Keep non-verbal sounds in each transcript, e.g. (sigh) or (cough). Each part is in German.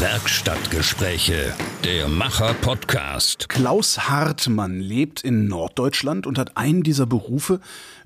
Werkstattgespräche, der Macher-Podcast. Klaus Hartmann lebt in Norddeutschland und hat einen dieser Berufe,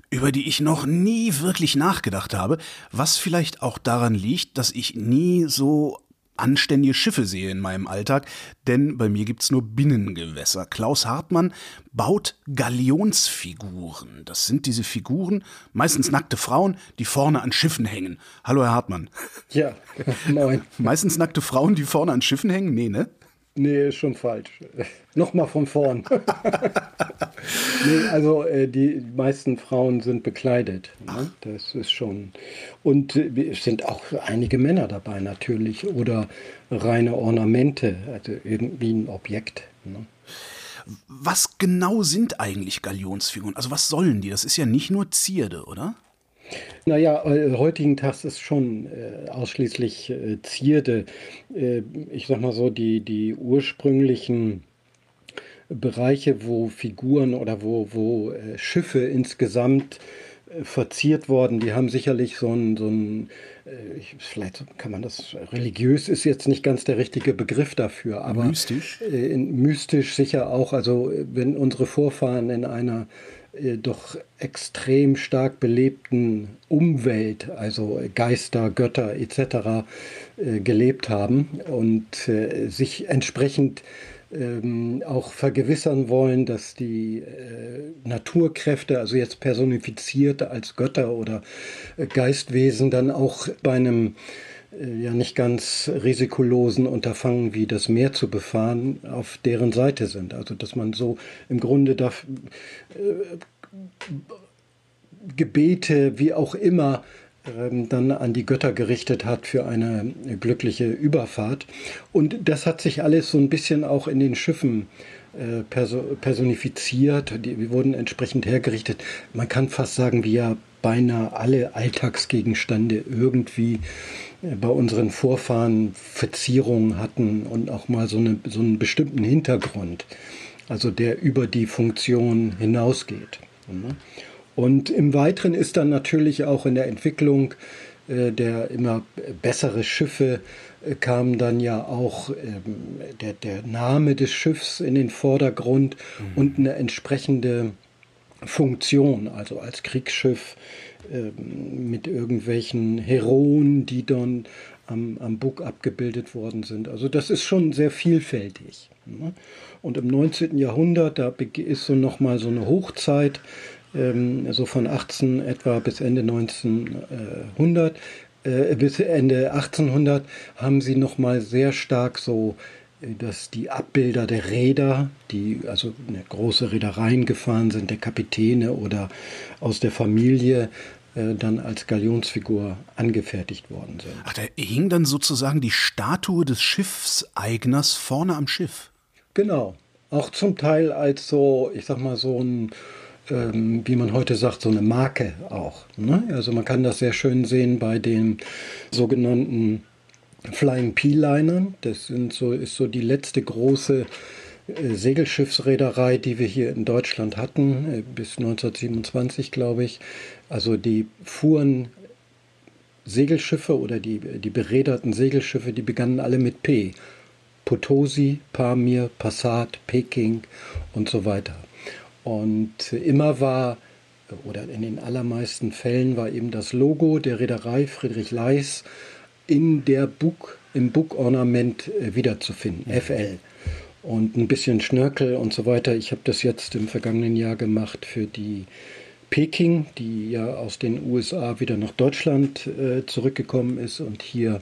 über die ich noch nie wirklich nachgedacht habe, was vielleicht auch daran liegt, dass ich nie so anständige Schiffe sehe in meinem Alltag, denn bei mir gibt's nur Binnengewässer. Klaus Hartmann baut Galionsfiguren. Das sind diese Figuren, meistens nackte Frauen, die vorne an Schiffen hängen. Hallo, Herr Hartmann. Ja, (laughs) moin. Meistens nackte Frauen, die vorne an Schiffen hängen? Nee, ne? Nee, ist schon falsch. (laughs) Nochmal von vorn. (laughs) nee, also äh, die meisten Frauen sind bekleidet. Ne? Das ist schon. Und äh, es sind auch einige Männer dabei natürlich. Oder reine Ornamente, also irgendwie ein Objekt. Ne? Was genau sind eigentlich Galionsfiguren? Also was sollen die? Das ist ja nicht nur Zierde, oder? Naja, äh, heutigen Tag ist schon äh, ausschließlich äh, Zierde. Äh, ich sag mal so, die, die ursprünglichen Bereiche, wo Figuren oder wo, wo äh, Schiffe insgesamt äh, verziert worden, die haben sicherlich so ein, so ein ich, vielleicht kann man das, religiös ist jetzt nicht ganz der richtige Begriff dafür, aber mystisch, mystisch sicher auch. Also wenn unsere Vorfahren in einer äh, doch extrem stark belebten Umwelt, also Geister, Götter etc. Äh, gelebt haben und äh, sich entsprechend ähm, auch vergewissern wollen, dass die äh, Naturkräfte, also jetzt personifiziert als Götter oder äh, Geistwesen, dann auch bei einem ja nicht ganz risikolosen Unterfangen wie das Meer zu befahren, auf deren Seite sind. Also dass man so im Grunde darf, äh, Gebete, wie auch immer, ähm, dann an die Götter gerichtet hat für eine glückliche Überfahrt. Und das hat sich alles so ein bisschen auch in den Schiffen äh, personifiziert. Die wurden entsprechend hergerichtet. Man kann fast sagen, wie ja beinahe alle Alltagsgegenstände irgendwie äh, bei unseren Vorfahren Verzierungen hatten und auch mal so, eine, so einen bestimmten Hintergrund, also der über die Funktion hinausgeht. Und im Weiteren ist dann natürlich auch in der Entwicklung äh, der immer bessere Schiffe äh, kam dann ja auch ähm, der, der Name des Schiffs in den Vordergrund mhm. und eine entsprechende Funktion, also als Kriegsschiff ähm, mit irgendwelchen Heroen, die dann am, am Bug abgebildet worden sind. Also das ist schon sehr vielfältig. Ne? Und im 19. Jahrhundert, da ist so nochmal so eine Hochzeit, ähm, so von 18 etwa bis Ende 1900, äh, bis Ende 1800 haben sie nochmal sehr stark so dass die Abbilder der Räder, die also eine große Reedereien gefahren sind, der Kapitäne oder aus der Familie, äh, dann als Galionsfigur angefertigt worden sind. Ach, da hing dann sozusagen die Statue des Schiffseigners vorne am Schiff. Genau. Auch zum Teil als so, ich sag mal, so ein, ähm, wie man heute sagt, so eine Marke auch. Ne? Also man kann das sehr schön sehen bei den sogenannten Flying P-Linern. Das sind so, ist so die letzte große äh, Segelschiffsreederei, die wir hier in Deutschland hatten, äh, bis 1927, glaube ich. Also die fuhren Segelschiffe oder die, die beräderten Segelschiffe, die begannen alle mit P. Potosi, Pamir, Passat, Peking und so weiter. Und immer war, oder in den allermeisten Fällen war eben das Logo der Reederei Friedrich Leis in der Bug, im Bug-Ornament äh, wiederzufinden, FL. Und ein bisschen Schnörkel und so weiter. Ich habe das jetzt im vergangenen Jahr gemacht für die Peking, die ja aus den USA wieder nach Deutschland äh, zurückgekommen ist und hier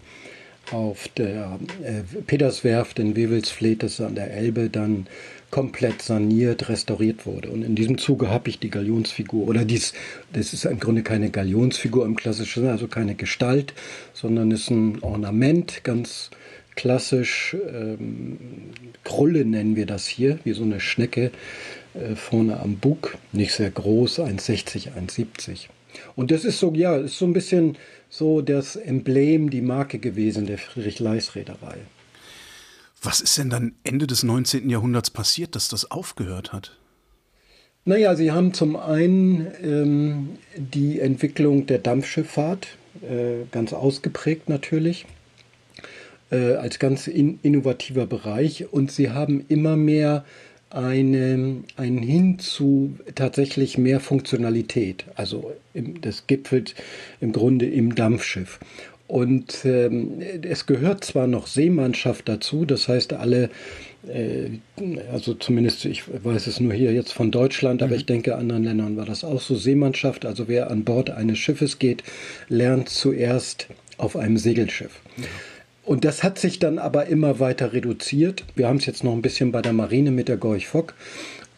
auf der äh, Peterswerft in Wewelsfleth, das an der Elbe, dann komplett saniert, restauriert wurde. Und in diesem Zuge habe ich die Galionsfigur, oder dies, das ist im Grunde keine Galionsfigur im klassischen Sinne, also keine Gestalt, sondern ist ein Ornament, ganz klassisch, ähm, Krulle nennen wir das hier, wie so eine Schnecke äh, vorne am Bug, nicht sehr groß, 1,60, 1,70. Und das ist so, ja, ist so ein bisschen so das Emblem, die Marke gewesen der Friedrich-Leis-Reederei. Was ist denn dann Ende des 19. Jahrhunderts passiert, dass das aufgehört hat? Naja, Sie haben zum einen ähm, die Entwicklung der Dampfschifffahrt, äh, ganz ausgeprägt natürlich. äh, als ganz in, innovativer Bereich und sie haben immer mehr eine, ein Hin zu tatsächlich mehr Funktionalität. Also im, das gipfelt im Grunde im Dampfschiff. Und ähm, es gehört zwar noch Seemannschaft dazu, das heißt alle, äh, also zumindest, ich weiß es nur hier jetzt von Deutschland, mhm. aber ich denke, anderen Ländern war das auch so, Seemannschaft, also wer an Bord eines Schiffes geht, lernt zuerst auf einem Segelschiff. Mhm. Und das hat sich dann aber immer weiter reduziert. Wir haben es jetzt noch ein bisschen bei der Marine mit der Gorch Fock.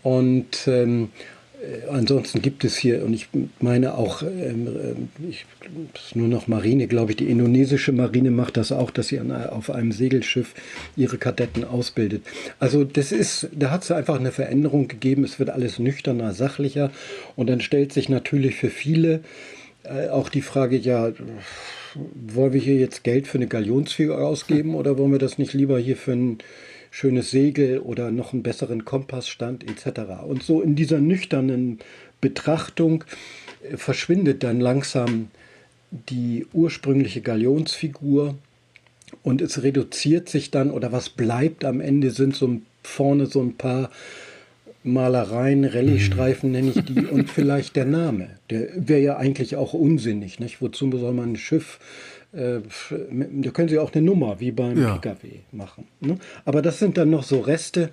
Und ähm, äh, ansonsten gibt es hier, und ich meine auch, ähm, äh, ich, nur noch Marine, glaube ich, die indonesische Marine macht das auch, dass sie an, auf einem Segelschiff ihre Kadetten ausbildet. Also das ist, da hat es einfach eine Veränderung gegeben. Es wird alles nüchterner, sachlicher. Und dann stellt sich natürlich für viele äh, auch die Frage, ja, wollen wir hier jetzt Geld für eine Galionsfigur ausgeben oder wollen wir das nicht lieber hier für ein schönes Segel oder noch einen besseren Kompassstand etc. Und so in dieser nüchternen Betrachtung äh, verschwindet dann langsam die ursprüngliche Galionsfigur und es reduziert sich dann oder was bleibt am Ende sind so vorne so ein paar Malereien, Rallye-Streifen nenne ich die und vielleicht der Name. Der wäre ja eigentlich auch unsinnig. Nicht? Wozu soll man ein Schiff, äh, da können Sie auch eine Nummer wie beim ja. PKW machen. Ne? Aber das sind dann noch so Reste,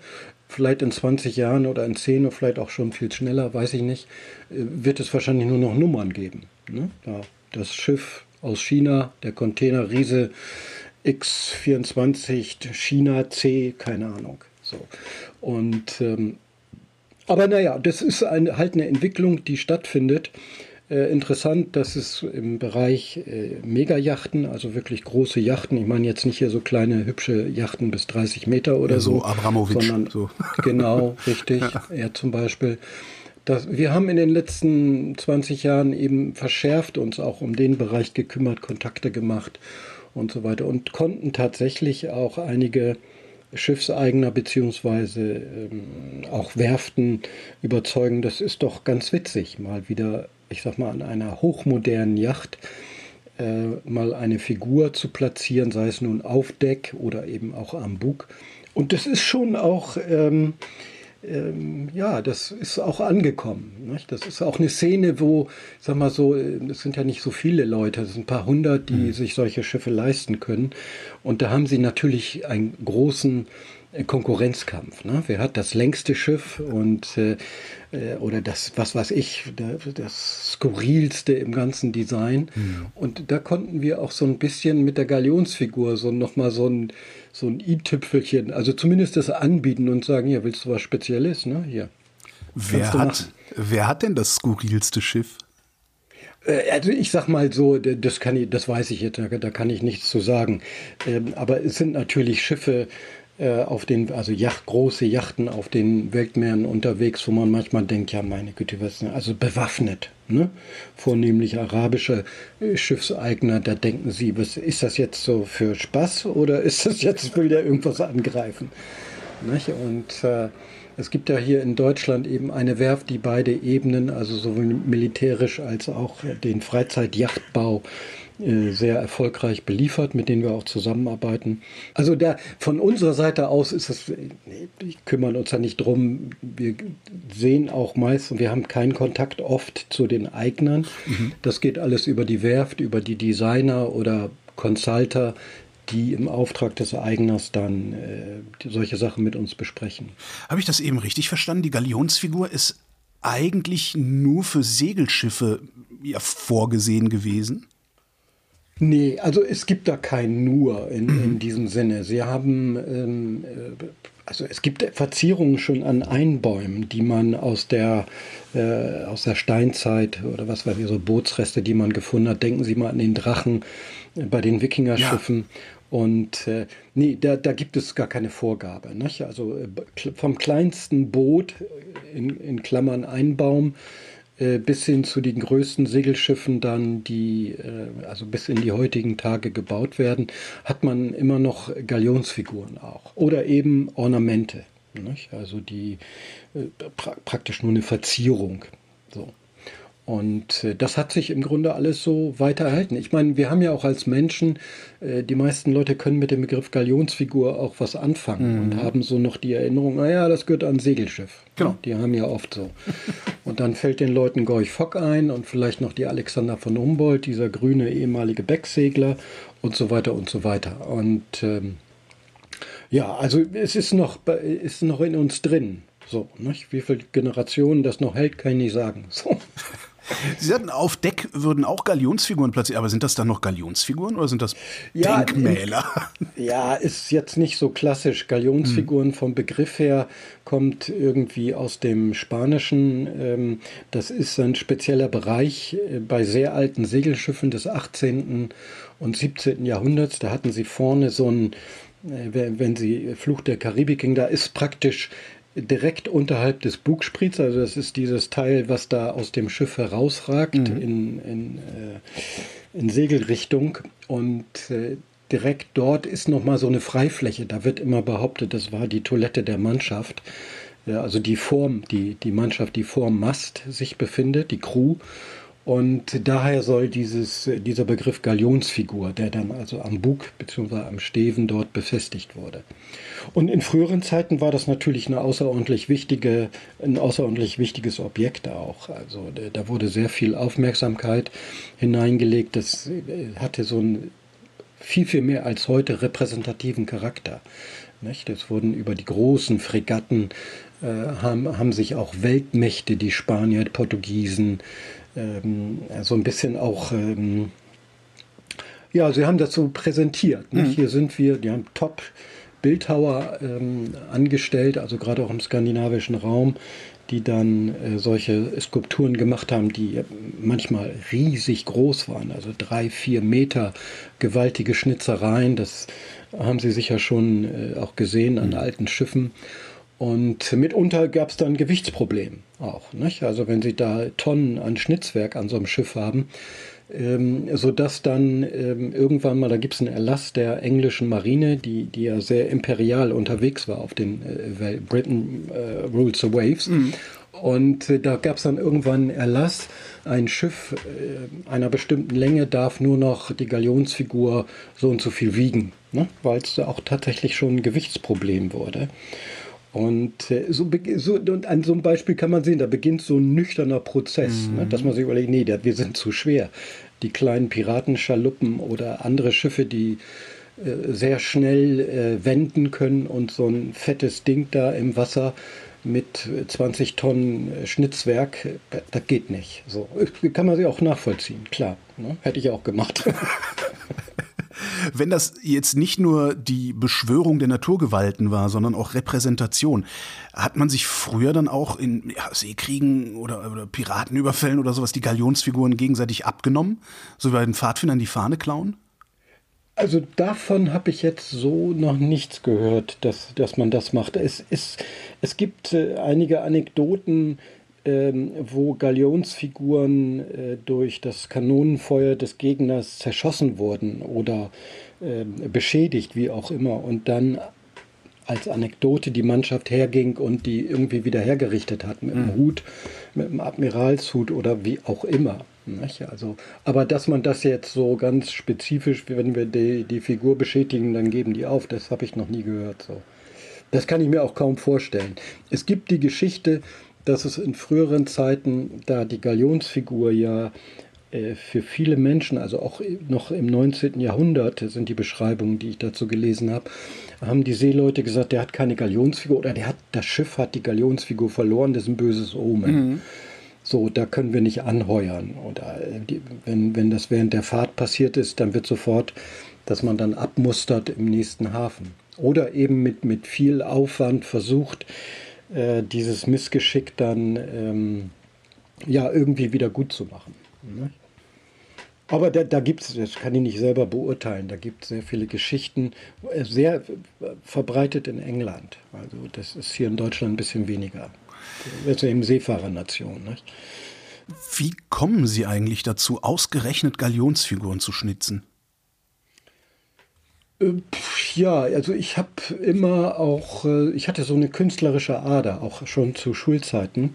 vielleicht in 20 Jahren oder in 10 oder vielleicht auch schon viel schneller, weiß ich nicht, äh, wird es wahrscheinlich nur noch Nummern geben. Ne? Ja, das Schiff aus China, der Container Riese X24 China C, keine Ahnung. So. Und ähm, aber naja, das ist eine, halt eine Entwicklung, die stattfindet. Äh, interessant, dass es im Bereich äh, Megajachten, also wirklich große Yachten, ich meine jetzt nicht hier so kleine hübsche Yachten bis 30 Meter oder ja, so, so Abramowitsch, sondern so. (laughs) genau, richtig, ja. er zum Beispiel. Das, wir haben in den letzten 20 Jahren eben verschärft uns auch um den Bereich gekümmert, Kontakte gemacht und so weiter und konnten tatsächlich auch einige Schiffseigner beziehungsweise ähm, auch Werften überzeugen, das ist doch ganz witzig, mal wieder, ich sag mal, an einer hochmodernen Yacht äh, mal eine Figur zu platzieren, sei es nun auf Deck oder eben auch am Bug. Und das ist schon auch ähm, ähm, ja, das ist auch angekommen. Nicht? Das ist auch eine Szene, wo, sag mal so, äh, es sind ja nicht so viele Leute, es sind ein paar hundert, die mhm. sich solche Schiffe leisten können. Und da haben sie natürlich einen großen äh, Konkurrenzkampf. Ne? Wer hat das längste Schiff und äh, äh oder das, was weiß ich, das skurrilste im ganzen Design. Mhm. Und da konnten wir auch so ein bisschen mit der Galionsfigur so nochmal so ein so ein i-Tüpfelchen, also zumindest das anbieten und sagen, ja, willst du was Spezielles, ne? Hier. Wer hat, wer hat denn das skurrilste Schiff? Äh, also ich sag mal so, das kann ich, das weiß ich jetzt, da kann ich nichts zu sagen. Ähm, aber es sind natürlich Schiffe, äh, auf den, also Yacht, große Yachten auf den Weltmeeren unterwegs, wo man manchmal denkt, ja meine Güte, was, also bewaffnet, ne? Vornehmlich arabische äh, Schiffseigner, da denken sie, was ist das jetzt so für Spaß oder (laughs) ist das jetzt, will der irgendwas angreifen? Nicht? Und äh, es gibt ja hier in Deutschland eben eine Werft, die beide Ebenen, also sowohl militärisch als auch den Freizeitjachtbau äh, sehr erfolgreich beliefert, mit denen wir auch zusammenarbeiten. Also der, von unserer Seite aus ist es, wir kümmern uns da nicht drum. Wir sehen auch meist, und wir haben keinen Kontakt oft zu den Eignern. Mhm. Das geht alles über die Werft, über die Designer oder Consulter, die im Auftrag des Eigners dann äh, solche Sachen mit uns besprechen. Habe ich das eben richtig verstanden? Die Galionsfigur ist eigentlich nur für Segelschiffe ja, vorgesehen gewesen? Nee, also es gibt da kein Nur in, in diesem Sinne. Sie haben, ähm, äh, also es gibt Verzierungen schon an Einbäumen, die man aus der, äh, aus der Steinzeit oder was weiß ich, so Bootsreste, die man gefunden hat. Denken Sie mal an den Drachen bei den Wikingerschiffen. Ja. Und äh, nee, da, da gibt es gar keine Vorgabe. Nicht? Also äh, vom kleinsten Boot, in, in Klammern Einbaum, äh, bis hin zu den größten Segelschiffen dann, die äh, also bis in die heutigen Tage gebaut werden, hat man immer noch Galionsfiguren auch oder eben Ornamente, nicht? also die äh, pra praktisch nur eine Verzierung. So. Und äh, das hat sich im Grunde alles so weiter erhalten. Ich meine, wir haben ja auch als Menschen, äh, die meisten Leute können mit dem Begriff Galionsfigur auch was anfangen mhm. und haben so noch die Erinnerung, naja, das gehört an Segelschiff. Genau. Die haben ja oft so. und dann fällt den Leuten Gorch Fock ein und vielleicht noch die Alexander von Humboldt, dieser grüne ehemalige Becksegler und so weiter und so weiter. Und ähm, ja, also es ist noch, ist noch in uns drin. So, nicht? wie viele Generationen das noch hält, kann ich nicht sagen. So. Sie sagten, auf Deck würden auch Galionsfiguren platziert, aber sind das dann noch Galionsfiguren oder sind das ja, Denkmäler? Ja, ist jetzt nicht so klassisch. Galionsfiguren hm. vom Begriff her kommt irgendwie aus dem Spanischen. Ähm, das ist ein spezieller Bereich äh, bei sehr alten Segelschiffen des 18. und 17. Jahrhunderts. Da hatten sie vorne so ein, äh, wenn sie Fluch der Karibik ging, da ist praktisch direkt unterhalb des Bugspriets, also das ist dieses Teil, was da aus dem Schiff herausragt mhm. in, in, äh, in, Segelrichtung und äh, direkt dort ist nochmal so eine Freifläche. Da wird immer behauptet, das war die Toilette der Mannschaft. Ja, also die Form, die, die Mannschaft, die vor Mast sich befindet, die Crew. Und daher soll dieses, dieser Begriff Galionsfigur, der dann also am Bug bzw. am Steven dort befestigt wurde. Und in früheren Zeiten war das natürlich eine außerordentlich wichtige, ein außerordentlich wichtiges Objekt auch. Also da wurde sehr viel Aufmerksamkeit hineingelegt. Das äh, hatte so einen viel, viel mehr als heute repräsentativen Charakter. Es wurden über die großen Fregatten, äh, haben, haben sich auch Weltmächte, die Spanier, die Portugiesen, ähm, so ein bisschen auch ähm, ja, sie haben das so präsentiert. Mhm. Hier sind wir, die haben top Bildhauer ähm, angestellt, also gerade auch im skandinavischen Raum, die dann äh, solche Skulpturen gemacht haben, die manchmal riesig groß waren, also drei, vier Meter gewaltige Schnitzereien. Das haben Sie sicher schon äh, auch gesehen an mhm. alten Schiffen. Und mitunter gab es dann Gewichtsproblem auch. Nicht? Also wenn Sie da Tonnen an Schnitzwerk an so einem Schiff haben, ähm, sodass dann ähm, irgendwann mal, da gibt es einen Erlass der englischen Marine, die, die ja sehr imperial unterwegs war auf den äh, Britain äh, Rules the Waves. Mhm. Und äh, da gab es dann irgendwann einen Erlass, ein Schiff äh, einer bestimmten Länge darf nur noch die Galionsfigur so und so viel wiegen, ne? weil es auch tatsächlich schon ein Gewichtsproblem wurde. Und äh, so, so, und an so einem Beispiel kann man sehen, da beginnt so ein nüchterner Prozess, mhm. ne, dass man sich überlegt, nee, wir sind zu schwer. Die kleinen Piratenschaluppen oder andere Schiffe, die äh, sehr schnell äh, wenden können und so ein fettes Ding da im Wasser mit 20 Tonnen äh, Schnitzwerk, äh, das geht nicht. So kann man sich auch nachvollziehen, klar. Ne? Hätte ich auch gemacht. (laughs) Wenn das jetzt nicht nur die Beschwörung der Naturgewalten war, sondern auch Repräsentation, hat man sich früher dann auch in ja, Seekriegen oder, oder, Piratenüberfällen oder sowas die Galionsfiguren gegenseitig abgenommen? So wie bei den Pfadfindern die Fahne klauen? Also davon habe ich jetzt so noch nichts gehört, dass, dass man das macht. Es, es, es gibt äh, einige Anekdoten, ähm, wo Galionsfiguren äh, durch das Kanonenfeuer des Gegners zerschossen wurden oder äh, beschädigt, wie auch immer, und dann als Anekdote die Mannschaft herging und die irgendwie wieder hergerichtet hat mit dem mhm. Hut, mit dem Admiralshut oder wie auch immer. Nicht? Also, aber dass man das jetzt so ganz spezifisch, wenn wir die, die Figur beschädigen, dann geben die auf, das habe ich noch nie gehört. So. Das kann ich mir auch kaum vorstellen. Es gibt die Geschichte, dass es in früheren Zeiten, da die Galionsfigur ja äh, für viele Menschen, also auch noch im 19. Jahrhundert sind die Beschreibungen, die ich dazu gelesen habe, haben die Seeleute gesagt, der hat keine Galionsfigur oder der hat, das Schiff hat die Galionsfigur verloren, das ist ein böses Omen. Mhm. So, da können wir nicht anheuern. Oder äh, wenn, wenn das während der Fahrt passiert ist, dann wird sofort, dass man dann abmustert im nächsten Hafen. Oder eben mit, mit viel Aufwand versucht, äh, dieses Missgeschick dann ähm, ja irgendwie wieder gut zu machen. Ne? Aber da, da gibt es, das kann ich nicht selber beurteilen, da gibt es sehr viele Geschichten, äh, sehr verbreitet in England. Also das ist hier in Deutschland ein bisschen weniger. Das ist eben Seefahrernation. Nicht? Wie kommen Sie eigentlich dazu, ausgerechnet Galionsfiguren zu schnitzen? Äh, ja, also ich habe immer auch, äh, ich hatte so eine künstlerische Ader, auch schon zu Schulzeiten.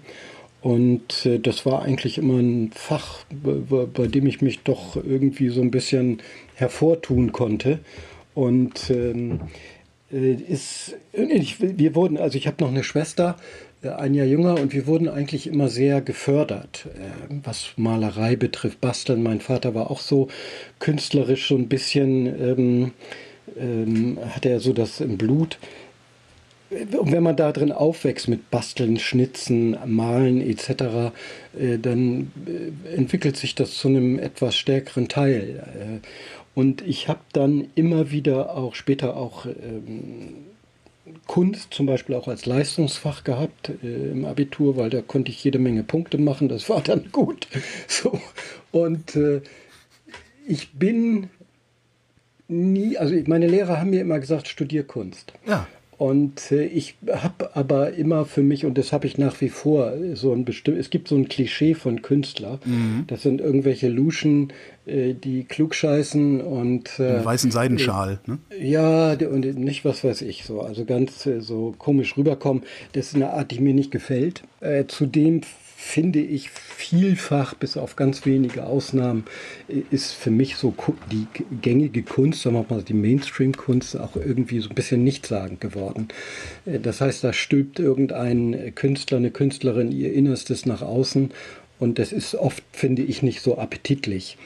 Und äh, das war eigentlich immer ein Fach, bei, dem ich mich doch irgendwie so ein bisschen hervortun konnte. Und ähm, äh, ist, ich, wir wurden, also ich habe noch eine Schwester, ein Jahr jünger, und wir wurden eigentlich immer sehr gefördert, was Malerei betrifft, Basteln. Mein Vater war auch so künstlerisch so ein bisschen, ähm, ähm, hatte er so das im Blut. Und wenn man da drin aufwächst mit Basteln, Schnitzen, Malen etc., äh, dann äh, entwickelt sich das zu einem etwas stärkeren Teil. Äh, und ich habe dann immer wieder auch später auch ähm, Kunst zum Beispiel auch als Leistungsfach gehabt äh, im Abitur, weil da konnte ich jede Menge Punkte machen. Das war dann (laughs) gut. So. Und äh, ich bin nie, also meine Lehrer haben mir immer gesagt, studier Kunst. Ja. Und äh, ich habe aber immer für mich, und das habe ich nach wie vor, so ein bestimmt, es gibt so ein Klischee von Künstler. Mhm. Das sind irgendwelche Luschen, äh, die klugscheißen und. Äh, weißen Seidenschal, ne? Ja, und nicht was weiß ich, so, also ganz äh, so komisch rüberkommen. Das ist eine Art, die mir nicht gefällt. Äh, zudem finde ich vielfach, bis auf ganz wenige Ausnahmen, ist für mich so die gängige Kunst, sagen wir mal die Mainstream-Kunst, auch irgendwie so ein bisschen nichtssagend geworden. Äh, das heißt, da stülpt irgendein Künstler, eine Künstlerin ihr Innerstes nach außen und das ist oft, finde ich, nicht so appetitlich.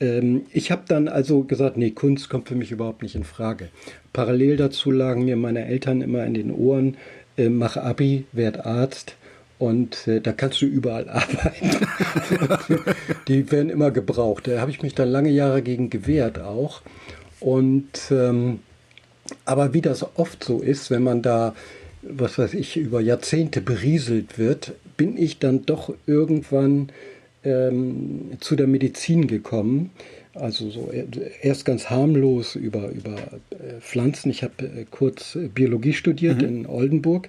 Ähm, ich habe dann also gesagt, nee, Kunst kommt für mich überhaupt nicht in Frage. Parallel dazu lagen mir meine Eltern immer in den Ohren, äh, mach Abi, werd Arzt, und äh, da kannst du überall (laughs) arbeiten. die werden immer gebraucht. Da habe ich mich dann lange Jahre gegen gewehrt auch. Und ähm, aber wie das oft so ist, wenn man da, was weiß ich, über Jahrzehnte berieselt wird, bin ich dann doch irgendwann ähm, zu der Medizin gekommen. Also so erst ganz harmlos über, über äh, Pflanzen. Ich habe äh, kurz Biologie studiert mhm. in Oldenburg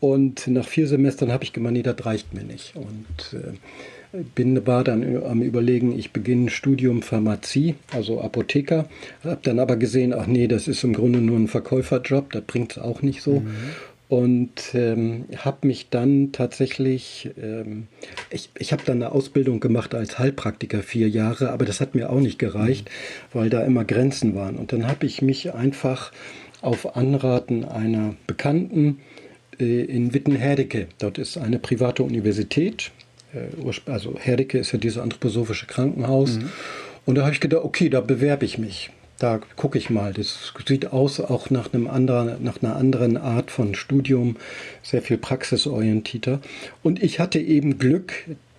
und nach vier Semestern habe ich gemeint, nee, das reicht mir nicht. Und äh, bin, war dann am Überlegen, ich beginne ein Studium Pharmazie, also Apotheker. Habe dann aber gesehen, ach nee, das ist im Grunde nur ein Verkäuferjob, das bringt es auch nicht so. Mhm. Und ähm, habe mich dann tatsächlich, ähm, ich, ich habe dann eine Ausbildung gemacht als Heilpraktiker vier Jahre, aber das hat mir auch nicht gereicht, mhm. weil da immer Grenzen waren. Und dann habe ich mich einfach auf Anraten einer Bekannten in Witten-Herdecke. Dort ist eine private Universität. Äh, also Herdecke ist ja dieses anthroposophische Krankenhaus. Mhm. Und da habe ich gedacht, okay, da bewerbe ich mich. Da gucke ich mal. Das sieht aus auch nach, einem anderen, nach einer anderen Art von Studium, sehr viel praxisorientierter. Und ich hatte eben Glück,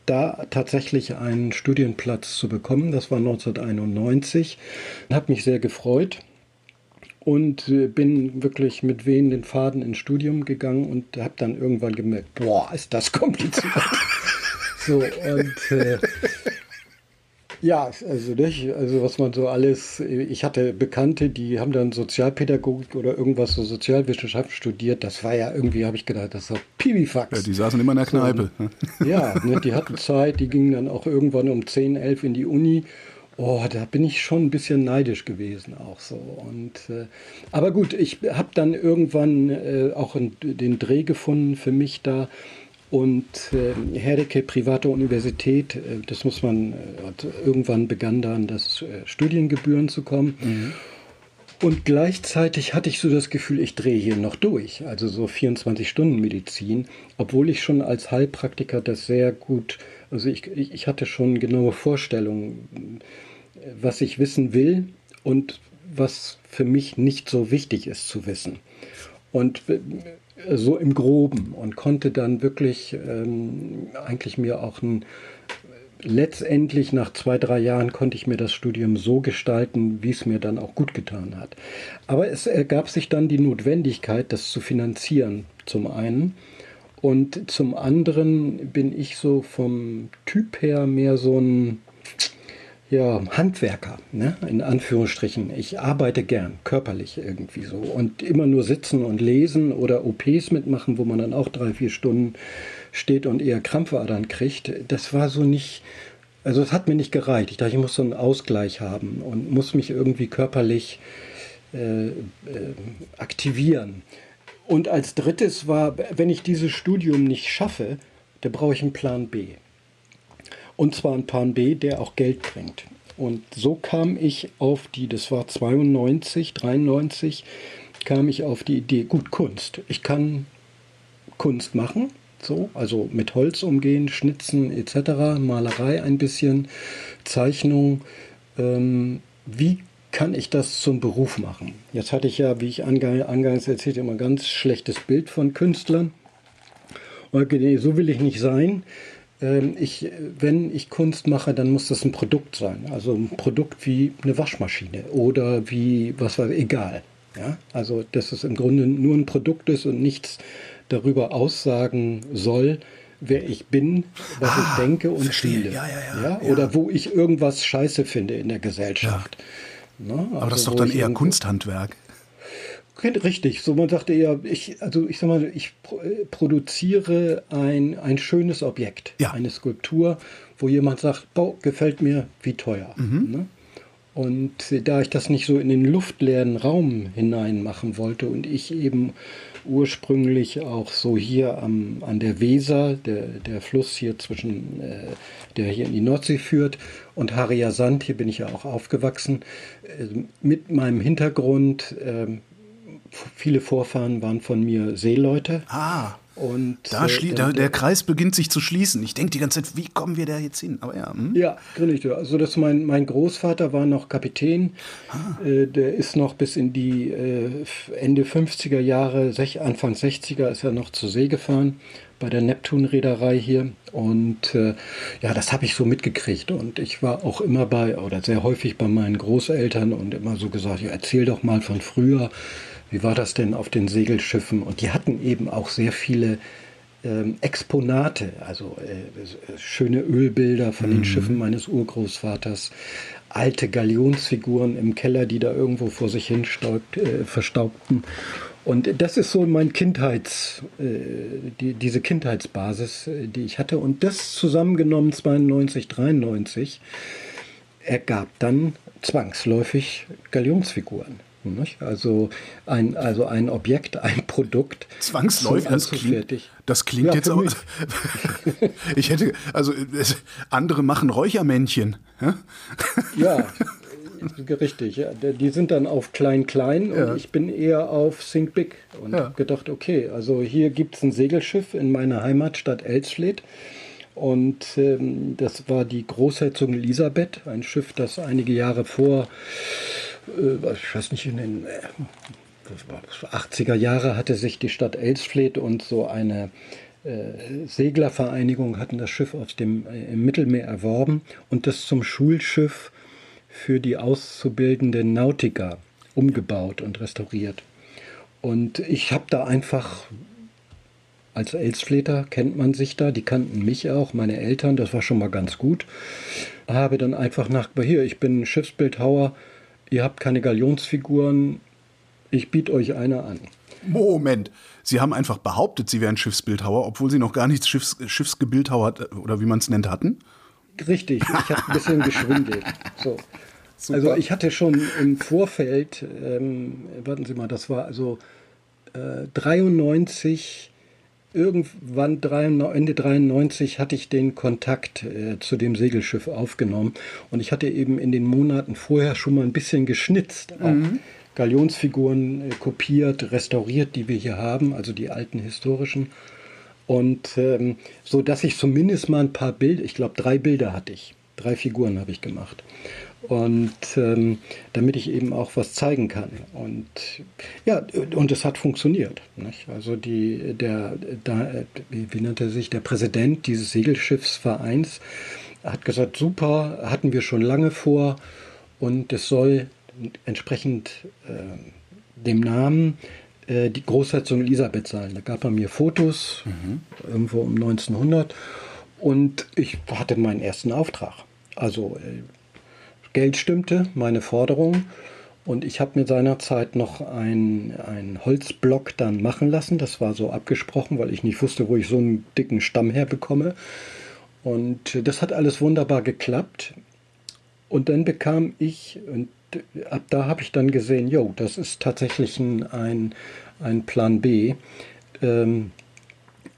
da tatsächlich einen Studienplatz zu bekommen. Das war 1991. Habe mich sehr gefreut und äh, bin wirklich mit wehenden Faden ins Studium gegangen und habe dann irgendwann gemerkt, boah, ist das (laughs) kompliziert. so, und äh, ja, also nicht, also was man so alles, ich hatte Bekannte, die haben dann Sozialpädagogik oder irgendwas so Sozialwissenschaft studiert. Das war ja irgendwie, habe ich gedacht, das ist doch Pibifax. Ja, die saßen immer in der Kneipe. So, ne? ja, ne, die hatten Zeit, die gingen dann auch irgendwann um 10, 11 in die Uni Oh, da bin ich schon ein bisschen neidisch gewesen auch so. Und, äh, aber gut, ich habe dann irgendwann äh, auch den Dreh gefunden für mich da. Und äh, Herdecke, private Universität, äh, das muss man, äh, irgendwann begann dann das äh, Studiengebühren zu kommen. Mhm. Und gleichzeitig hatte ich so das Gefühl, ich drehe hier noch durch, also so 24-Stunden-Medizin, obwohl ich schon als Heilpraktiker das sehr gut, also ich, ich hatte schon genaue Vorstellungen, was ich wissen will und was für mich nicht so wichtig ist zu wissen. Und äh, so im Groben und konnte dann wirklich ähm, eigentlich mir auch ein letztendlich nach zwei, drei Jahren konnte ich mir das Studium so gestalten, wie es mir dann auch gut getan hat. Aber es ergab sich dann die Notwendigkeit, das zu finanzieren, zum einen. Und zum anderen bin ich so vom Typ her mehr so ein ja, Handwerker, ne? in Anführungsstrichen. Ich arbeite gern, körperlich irgendwie so. Und immer nur sitzen und lesen oder OPs mitmachen, wo man dann auch drei, vier Stunden steht und eher Krampfadern kriegt, das war so nicht, also es hat mir nicht gereicht. Ich dachte, ich muss so einen Ausgleich haben und muss mich irgendwie körperlich äh, äh, aktivieren. Und als drittes war, wenn ich dieses Studium nicht schaffe, da brauche ich einen Plan B. Und zwar einen Plan B, der auch Geld bringt. Und so kam ich auf die, das war 92, 93, kam ich auf die Idee, gut, Kunst. Ich kann Kunst machen, so, also mit Holz umgehen, Schnitzen etc., Malerei ein bisschen, Zeichnung. Ähm, wie kann ich das zum Beruf machen? Jetzt hatte ich ja, wie ich angangs erzählt, immer ein ganz schlechtes Bild von Künstlern. Und so will ich nicht sein. Ähm, ich, wenn ich Kunst mache, dann muss das ein Produkt sein. Also ein Produkt wie eine Waschmaschine oder wie, was weiß ich, egal. Ja? Also, dass es im Grunde nur ein Produkt ist und nichts darüber aussagen soll, wer ich bin, was ah, ich denke und verstehe. fühle. Ja, ja, ja, Oder wo ich irgendwas scheiße finde in der Gesellschaft. Ne? Also Aber das ist doch dann eher Kunsthandwerk. Richtig, so man sagte eher, ich, also ich sag mal, ich äh, produziere ein, ein schönes Objekt, ja. eine Skulptur, wo jemand sagt, Bau, gefällt mir, wie teuer. Mhm. Ne? Und da ich das nicht so in den luftleeren Raum hinein machen wollte und ich eben ursprünglich auch so hier am, an der Weser, der, der Fluss hier zwischen, äh, der hier in die Nordsee führt, und Haria Sand, hier bin ich ja auch aufgewachsen, äh, mit meinem Hintergrund, äh, viele Vorfahren waren von mir Seeleute. Ah. Und da äh, da, der Kreis beginnt sich zu schließen. Ich denke die ganze Zeit, wie kommen wir da jetzt hin? Aber ja. Hm? Ja, richtig. Also das mein, mein Großvater war noch Kapitän. Ah. Äh, der ist noch bis in die äh, Ende 50er Jahre, sech, Anfang 60er ist er noch zur See gefahren bei der Neptun-Reederei hier. Und äh, ja, das habe ich so mitgekriegt. Und ich war auch immer bei, oder sehr häufig bei meinen Großeltern und immer so gesagt, ja, erzähl doch mal von früher wie war das denn auf den Segelschiffen? Und die hatten eben auch sehr viele ähm, Exponate, also äh, schöne Ölbilder von mhm. den Schiffen meines Urgroßvaters, alte Galionsfiguren im Keller, die da irgendwo vor sich hin staubt, äh, verstaubten. Und das ist so mein Kindheits, äh, die, diese Kindheitsbasis, äh, die ich hatte. Und das zusammengenommen 92, 93 ergab dann zwangsläufig Galionsfiguren. Nicht? Also, ein, also ein Objekt, ein Produkt. Zwangsläufig, das klingt, das klingt ja, jetzt aber. (laughs) ich hätte, also andere machen Räuchermännchen. Ja, (laughs) richtig. Ja. Die sind dann auf Klein-Klein ja. und ich bin eher auf Think Big und ja. habe gedacht, okay, also hier gibt es ein Segelschiff in meiner Heimatstadt Elsfleth. Und ähm, das war die Großherzogin Elisabeth, ein Schiff, das einige Jahre vor ich weiß nicht, in den 80er äh, Jahre hatte sich die Stadt Elsfleth und so eine äh, Seglervereinigung hatten das Schiff aus dem im Mittelmeer erworben und das zum Schulschiff für die auszubildenden Nautiker umgebaut und restauriert. Und ich habe da einfach als Elsfleter kennt man sich da, die kannten mich auch, meine Eltern, das war schon mal ganz gut. Habe dann einfach nach, hier, ich bin Schiffsbildhauer, ihr habt keine Galionsfiguren, ich biete euch eine an. Moment, Sie haben einfach behauptet, Sie wären Schiffsbildhauer, obwohl Sie noch gar nichts Schiffs, Schiffsgebildhauert oder wie man es nennt hatten? Richtig, ich habe ein bisschen geschwindelt. So. Also ich hatte schon im Vorfeld, ähm, warten Sie mal, das war also äh, 93 irgendwann Ende 93 hatte ich den Kontakt äh, zu dem Segelschiff aufgenommen und ich hatte eben in den Monaten vorher schon mal ein bisschen geschnitzt. Mhm. Galionsfiguren äh, kopiert, restauriert, die wir hier haben, also die alten historischen. Und ähm, so dass ich zumindest mal ein paar Bilder, ich glaube drei Bilder hatte ich, drei Figuren habe ich gemacht und ähm, damit ich eben auch was zeigen kann. Und ja, und es hat funktioniert. Nicht? Also die, der, da, wie nannte er sich, der Präsident dieses Segelschiffsvereins hat gesagt, super, hatten wir schon lange vor und es soll entsprechend äh, dem Namen äh, die Großherzogin Elisabeth sein. Da gab er mir Fotos, mhm. irgendwo um 1900 und ich hatte meinen ersten Auftrag. Also äh, Geld stimmte, meine Forderung. Und ich habe mir seinerzeit noch einen Holzblock dann machen lassen. Das war so abgesprochen, weil ich nicht wusste, wo ich so einen dicken Stamm herbekomme. Und das hat alles wunderbar geklappt. Und dann bekam ich, und ab da habe ich dann gesehen, jo, das ist tatsächlich ein, ein, Plan B. Ähm,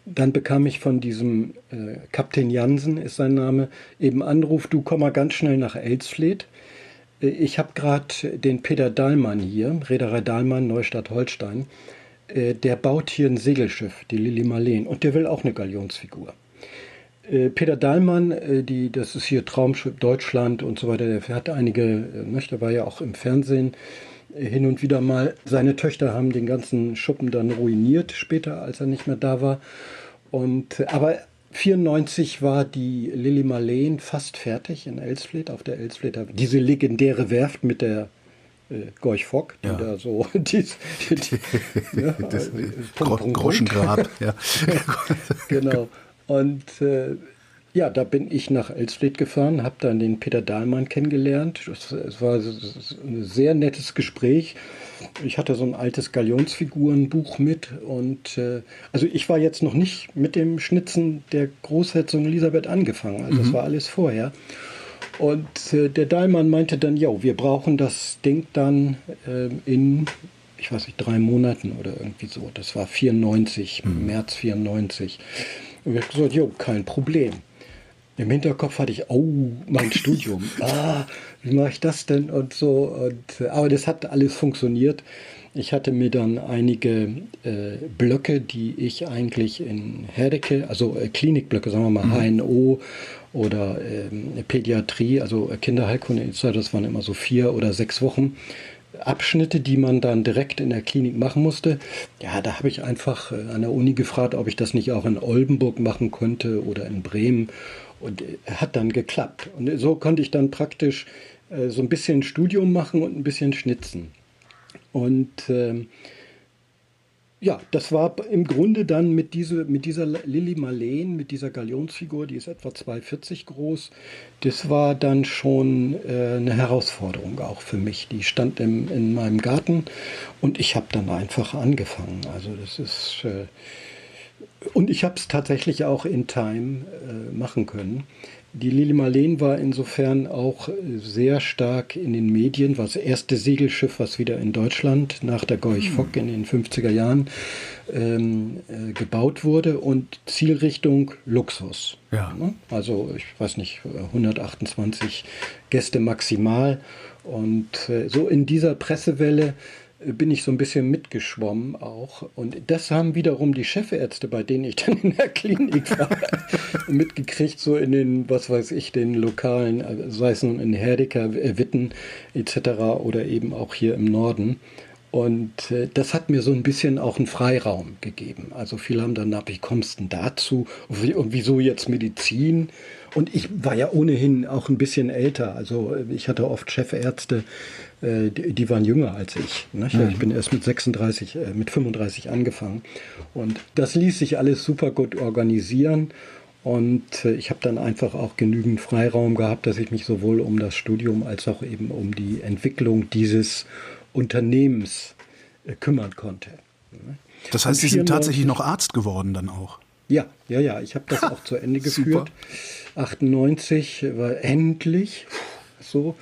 dann bekam ich von diesem äh, Kapitän Jansen, ist sein Name, eben Anruf, du komm mal ganz schnell nach Elsfleth. Äh, ich habe gerade den Peter Dahlmann hier, Reederei Dahlmann, Neustadt Holstein. Äh, der baut hier ein Segelschiff, die Lili Marleen, und der will auch eine Galionsfigur. Äh, Peter Dahlmann, die, das ist hier Traumschiff Deutschland und so weiter, der hat einige, der war ja auch im Fernsehen hin und wieder mal. Seine Töchter haben den ganzen Schuppen dann ruiniert später, als er nicht mehr da war. Und, aber 94 war die Lilly Marleen fast fertig in Elsfleth, auf der Elsflether. Diese legendäre Werft mit der äh, Gorch Fock, ja. da so dies, (laughs) die, ja, das, äh, Groschengrab. ja. (laughs) genau. Und äh, ja, da bin ich nach Elsfleth gefahren, habe dann den Peter Dahlmann kennengelernt. Es, war ein sehr nettes Gespräch. Ich hatte so ein altes Galionsfigurenbuch mit und äh, also ich war jetzt noch nicht mit dem Schnitzen der Großherzogin Elisabeth angefangen. Also mhm. das war alles vorher. Und äh, der Dahlmann meinte dann, ja, wir brauchen das Ding dann äh, in, ich weiß nicht, drei Monaten oder irgendwie so. Das war 94, mhm. März 94. Und ich habe gesagt, jo, kein Problem. Im Hinterkopf hatte ich, oh, mein (laughs) Studium. Ah, wie mache ich das denn und so. Und, aber das hat alles funktioniert. Ich hatte mir dann einige äh, Blöcke, die ich eigentlich in Herdecke, also äh, Klinikblöcke, sagen wir mal mhm. HNO oder äh, Pädiatrie, also Kinderheilkunde, das waren immer so vier oder sechs Wochen. Abschnitte, die man dann direkt in der Klinik machen musste. Ja, da habe ich einfach äh, an der Uni gefragt, ob ich das nicht auch in Oldenburg machen könnte oder in Bremen. Und äh, hat dann geklappt. Und so konnte ich dann praktisch äh, so ein bisschen Studium machen und ein bisschen schnitzen. Und ähm, ja, das war im Grunde dann mit, diese, mit dieser Lilly Marleen, mit dieser Galionsfigur, die ist etwa 2,40 groß, das war dann schon äh, eine Herausforderung auch für mich. Die stand im, in meinem Garten und ich habe dann einfach angefangen. Also das ist... Äh, und ich habe es tatsächlich auch in Time äh, machen können. Die Lili Marleen war insofern auch sehr stark in den Medien, war das erste Segelschiff, was wieder in Deutschland nach der Gorch Fock in den 50er Jahren ähm, äh, gebaut wurde und Zielrichtung Luxus. Ja. Ne? Also ich weiß nicht, 128 Gäste maximal. Und äh, so in dieser Pressewelle bin ich so ein bisschen mitgeschwommen auch. Und das haben wiederum die Chefärzte, bei denen ich dann in der Klinik war, (laughs) mitgekriegt, so in den, was weiß ich, den lokalen, sei es nun in Herdeker, äh, Witten etc. oder eben auch hier im Norden. Und äh, das hat mir so ein bisschen auch einen Freiraum gegeben. Also viele haben dann nach, wie kommst du denn dazu? Und wieso jetzt Medizin? Und ich war ja ohnehin auch ein bisschen älter. Also äh, ich hatte oft Chefärzte, äh, die, die, waren jünger als ich. Ne? Mhm. Ich bin erst mit 36, äh, mit 35 angefangen. Und das ließ sich alles super gut organisieren. Und ich habe dann einfach auch genügend Freiraum gehabt, dass ich mich sowohl um das Studium als auch eben um die Entwicklung dieses Unternehmens kümmern konnte. Ne? Das heißt, Sie sind tatsächlich noch Arzt geworden dann auch? Ja, ja, ja. Ich habe das auch zu Ende geführt. Super. 98 war endlich so.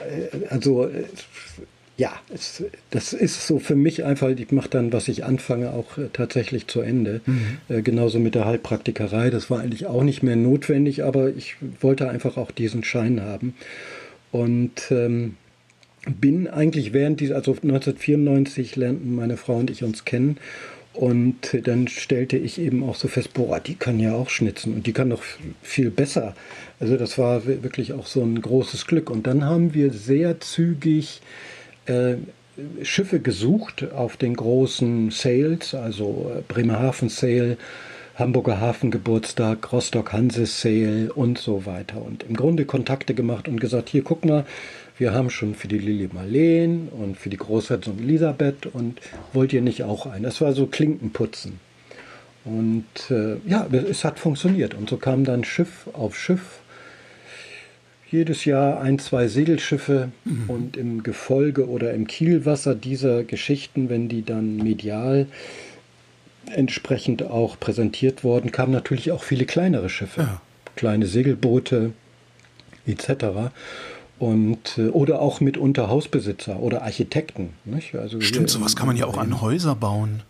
Äh, also äh, ja, es, das ist so für mich einfach, ich mache dann, was ich anfange, auch äh, tatsächlich zu Ende. Mhm. Äh, genauso mit der Heilpraktikerei. Das war eigentlich auch nicht mehr notwendig, aber ich wollte einfach auch diesen Schein haben. Und ähm, bin eigentlich während dieser, also 1994 lernten meine Frau und ich uns kennen. Und dann stellte ich eben auch so fest, boah, die kann ja auch schnitzen und die kann doch viel besser. Also das war wirklich auch so ein großes Glück. Und dann haben wir sehr zügig äh, Schiffe gesucht auf den großen Sales, also äh, Bremerhaven Sale, Hamburger Hafengeburtstag, Rostock Hanse Sale und so weiter. Und im Grunde Kontakte gemacht und gesagt, hier guck mal, wir haben schon für die Lili Marleen und für die Großherzogin Elisabeth und wollt ihr nicht auch ein? Das war so Klinkenputzen. Und äh, ja, es hat funktioniert. Und so kam dann Schiff auf Schiff. Jedes Jahr ein, zwei Segelschiffe mhm. und im Gefolge oder im Kielwasser dieser Geschichten, wenn die dann medial entsprechend auch präsentiert wurden, kamen natürlich auch viele kleinere Schiffe, ja. kleine Segelboote etc und äh, oder auch mitunter Hausbesitzer oder Architekten. Nicht? Also Stimmt, sowas kann man ja auch an Häuser bauen.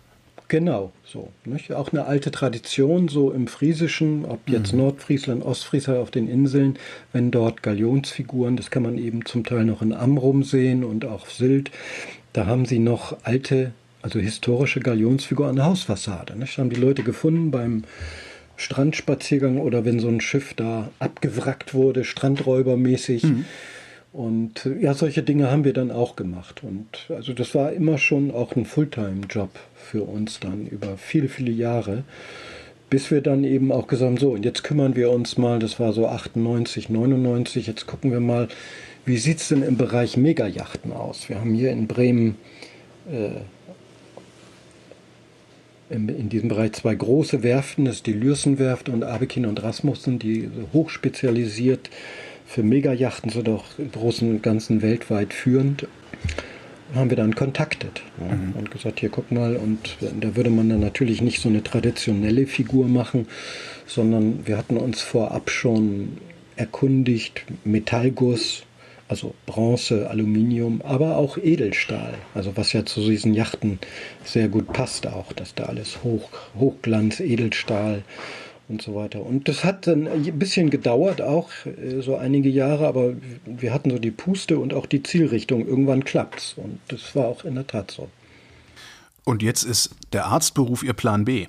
Genau, so. Nicht? Auch eine alte Tradition, so im Friesischen, ob jetzt mhm. Nordfriesland, Ostfriesland auf den Inseln, wenn dort Galionsfiguren, das kann man eben zum Teil noch in Amrum sehen und auch Sylt, da haben sie noch alte, also historische Galionsfiguren an der Hausfassade. Nicht? Da haben die Leute gefunden beim Strandspaziergang oder wenn so ein Schiff da abgewrackt wurde, strandräubermäßig. Mhm. Und äh, ja, solche Dinge haben wir dann auch gemacht. Und also das war immer schon auch ein Fulltime-Job für uns dann über viele, viele Jahre. Bis wir dann eben auch gesagt haben, so, und jetzt kümmern wir uns mal, das war so 98, 99, jetzt gucken wir mal, wie sieht es denn im Bereich Megajachten aus? Wir haben hier in Bremen äh, in, diesem Bereich zwei große Werften, das ist die Lürsenwerft und Abekin und Rasmussen, die hochspezialisiert für Megajachten sind auch im Großen und Ganzen weltweit führend. Haben wir dann kontaktet ja, mhm. und gesagt, hier guck mal, und da würde man dann natürlich nicht so eine traditionelle Figur machen, sondern wir hatten uns vorab schon erkundigt, Metallguss, also Bronze, Aluminium, aber auch Edelstahl, also was ja zu diesen Yachten sehr gut passt auch, dass da alles Hoch, Hochglanz, Edelstahl und so weiter. Und das hat dann ein bisschen gedauert, auch äh, so einige Jahre, aber wir hatten so die Puste und auch die Zielrichtung. Irgendwann klappt's. Und das war auch in der Tat so. Und jetzt ist der Arztberuf Ihr Plan B?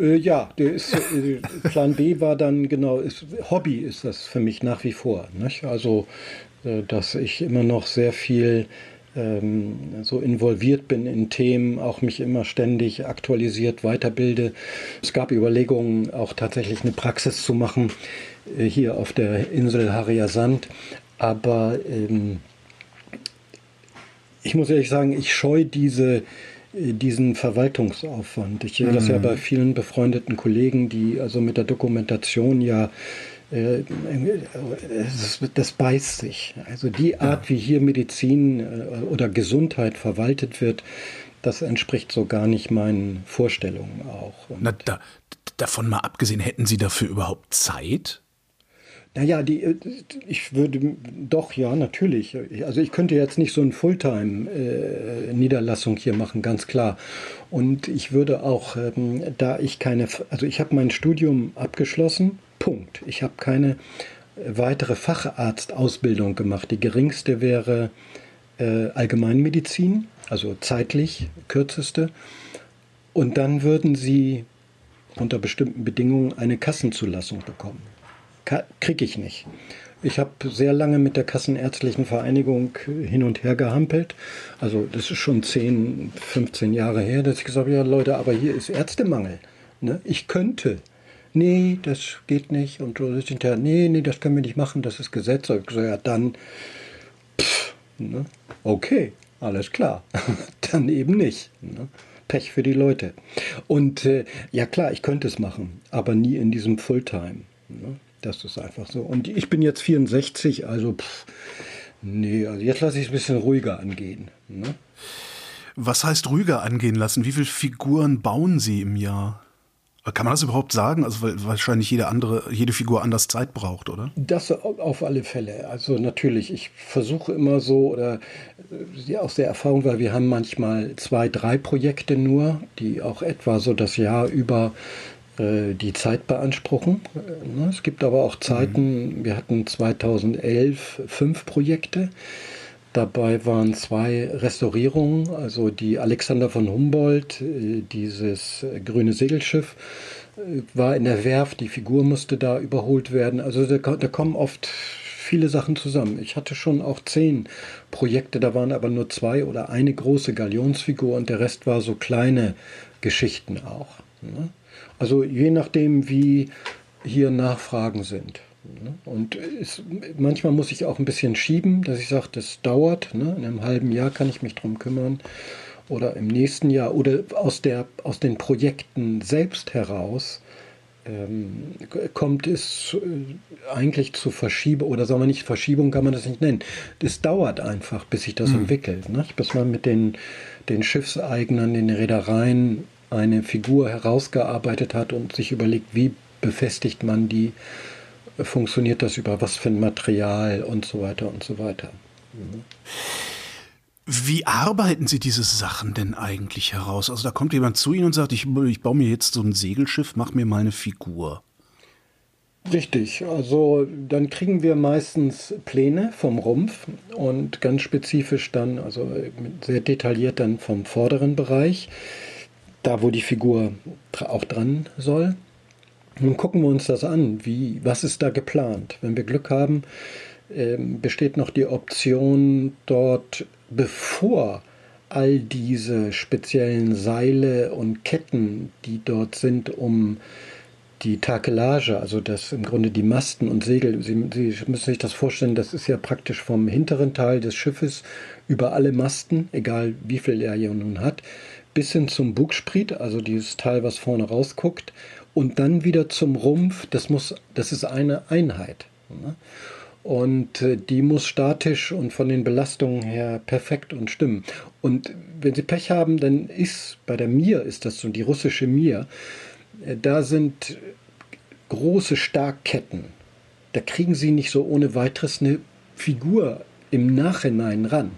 Äh, ja, der ist, äh, Plan B war dann genau, ist, Hobby ist das für mich nach wie vor. Nicht? Also, äh, dass ich immer noch sehr viel ähm, so involviert bin in Themen, auch mich immer ständig aktualisiert, weiterbilde. Es gab Überlegungen, auch tatsächlich eine Praxis zu machen äh, hier auf der Insel Haria Sand. Aber ähm, ich muss ehrlich sagen, ich scheue diese, äh, diesen Verwaltungsaufwand. Ich sehe das ja mhm. bei vielen befreundeten Kollegen, die also mit der Dokumentation ja das beißt sich. Also die Art, wie hier Medizin äh, oder Gesundheit verwaltet wird, das entspricht so gar nicht meinen Vorstellungen auch. Und Na, da, davon mal abgesehen, hätten Sie dafür überhaupt Zeit? Naja, die, äh, ich würde doch, ja, natürlich. Also ich könnte jetzt nicht so eine Fulltime-Niederlassung hier machen, ganz klar. Und ich würde auch, ähm, da ich keine, also ich habe mein Studium abgeschlossen, Punkt. Ich habe keine weitere Facharztausbildung gemacht. Die geringste wäre äh, Allgemeinmedizin, also zeitlich kürzeste. Und dann würden Sie unter bestimmten Bedingungen eine Kassenzulassung bekommen. Kriege ich nicht. Ich habe sehr lange mit der Kassenärztlichen Vereinigung hin und her gehampelt. Also das ist schon 10, 15 Jahre her, dass ich gesagt habe, ja Leute, aber hier ist Ärztemangel. Ne? Ich könnte nee, das geht nicht. Und du sitzt hinterher, nee, nee, das können wir nicht machen, das ist Gesetz. Und ich ja, dann, pff, ne? okay, alles klar. (laughs) dann eben nicht. Ne? Pech für die Leute. Und äh, ja klar, ich könnte es machen, aber nie in diesem Fulltime. Ne? Das ist einfach so. Und ich bin jetzt 64, also pff, nee, also jetzt lasse ich es ein bisschen ruhiger angehen. Ne? Was heißt ruhiger angehen lassen? Wie viele Figuren bauen Sie im Jahr? Kann man das überhaupt sagen? Also weil wahrscheinlich jede andere, jede Figur anders Zeit braucht, oder? Das auf alle Fälle. Also natürlich, ich versuche immer so, oder ja, aus der Erfahrung, weil wir haben manchmal zwei, drei Projekte nur, die auch etwa so das Jahr über äh, die Zeit beanspruchen. Ne, es gibt aber auch Zeiten, mhm. wir hatten 2011 fünf Projekte. Dabei waren zwei Restaurierungen, also die Alexander von Humboldt, äh, dieses grüne Segelschiff, äh, war in der Werft, die Figur musste da überholt werden. Also da, da kommen oft viele Sachen zusammen. Ich hatte schon auch zehn Projekte, da waren aber nur zwei oder eine große Galionsfigur und der Rest war so kleine Geschichten auch. Ne? Also je nachdem, wie hier Nachfragen sind. Ne? Und es, manchmal muss ich auch ein bisschen schieben, dass ich sage, das dauert. Ne? In einem halben Jahr kann ich mich darum kümmern. Oder im nächsten Jahr. Oder aus, der, aus den Projekten selbst heraus ähm, kommt es äh, eigentlich zu Verschiebung. Oder sagen wir nicht, Verschiebung kann man das nicht nennen. Es dauert einfach, bis sich das mhm. entwickelt. Ne? Bis man mit den, den Schiffseignern, den Reedereien eine Figur herausgearbeitet hat und sich überlegt, wie befestigt man die funktioniert das über was für ein Material und so weiter und so weiter. Mhm. Wie arbeiten Sie diese Sachen denn eigentlich heraus? Also da kommt jemand zu Ihnen und sagt, ich, ich baue mir jetzt so ein Segelschiff, mach mir mal eine Figur. Richtig, also dann kriegen wir meistens Pläne vom Rumpf und ganz spezifisch dann, also sehr detailliert dann vom vorderen Bereich, da wo die Figur auch dran soll. Nun gucken wir uns das an, wie, was ist da geplant. Wenn wir Glück haben, äh, besteht noch die Option dort, bevor all diese speziellen Seile und Ketten, die dort sind, um die Takelage, also das im Grunde die Masten und Segel, Sie, Sie müssen sich das vorstellen, das ist ja praktisch vom hinteren Teil des Schiffes über alle Masten, egal wie viel er hier nun hat, bis hin zum Bugspriet, also dieses Teil, was vorne rausguckt, und dann wieder zum Rumpf, das muss, das ist eine Einheit. Ne? Und äh, die muss statisch und von den Belastungen her perfekt und stimmen. Und wenn Sie Pech haben, dann ist bei der Mir ist das so, die russische Mir, äh, da sind große Starkketten. Da kriegen Sie nicht so ohne weiteres eine Figur im Nachhinein ran.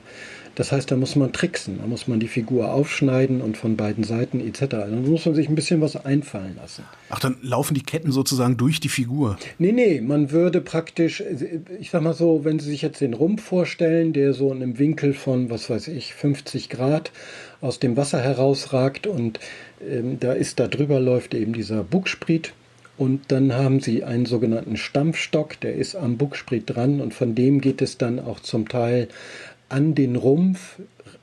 Das heißt, da muss man tricksen, da muss man die Figur aufschneiden und von beiden Seiten etc. Da muss man sich ein bisschen was einfallen lassen. Ach, dann laufen die Ketten sozusagen durch die Figur? Nee, nee, man würde praktisch, ich sag mal so, wenn Sie sich jetzt den Rumpf vorstellen, der so in einem Winkel von, was weiß ich, 50 Grad aus dem Wasser herausragt und ähm, da ist, da drüber läuft eben dieser Bugspriet. Und dann haben sie einen sogenannten Stampfstock, der ist am Bugspriet dran und von dem geht es dann auch zum Teil an den Rumpf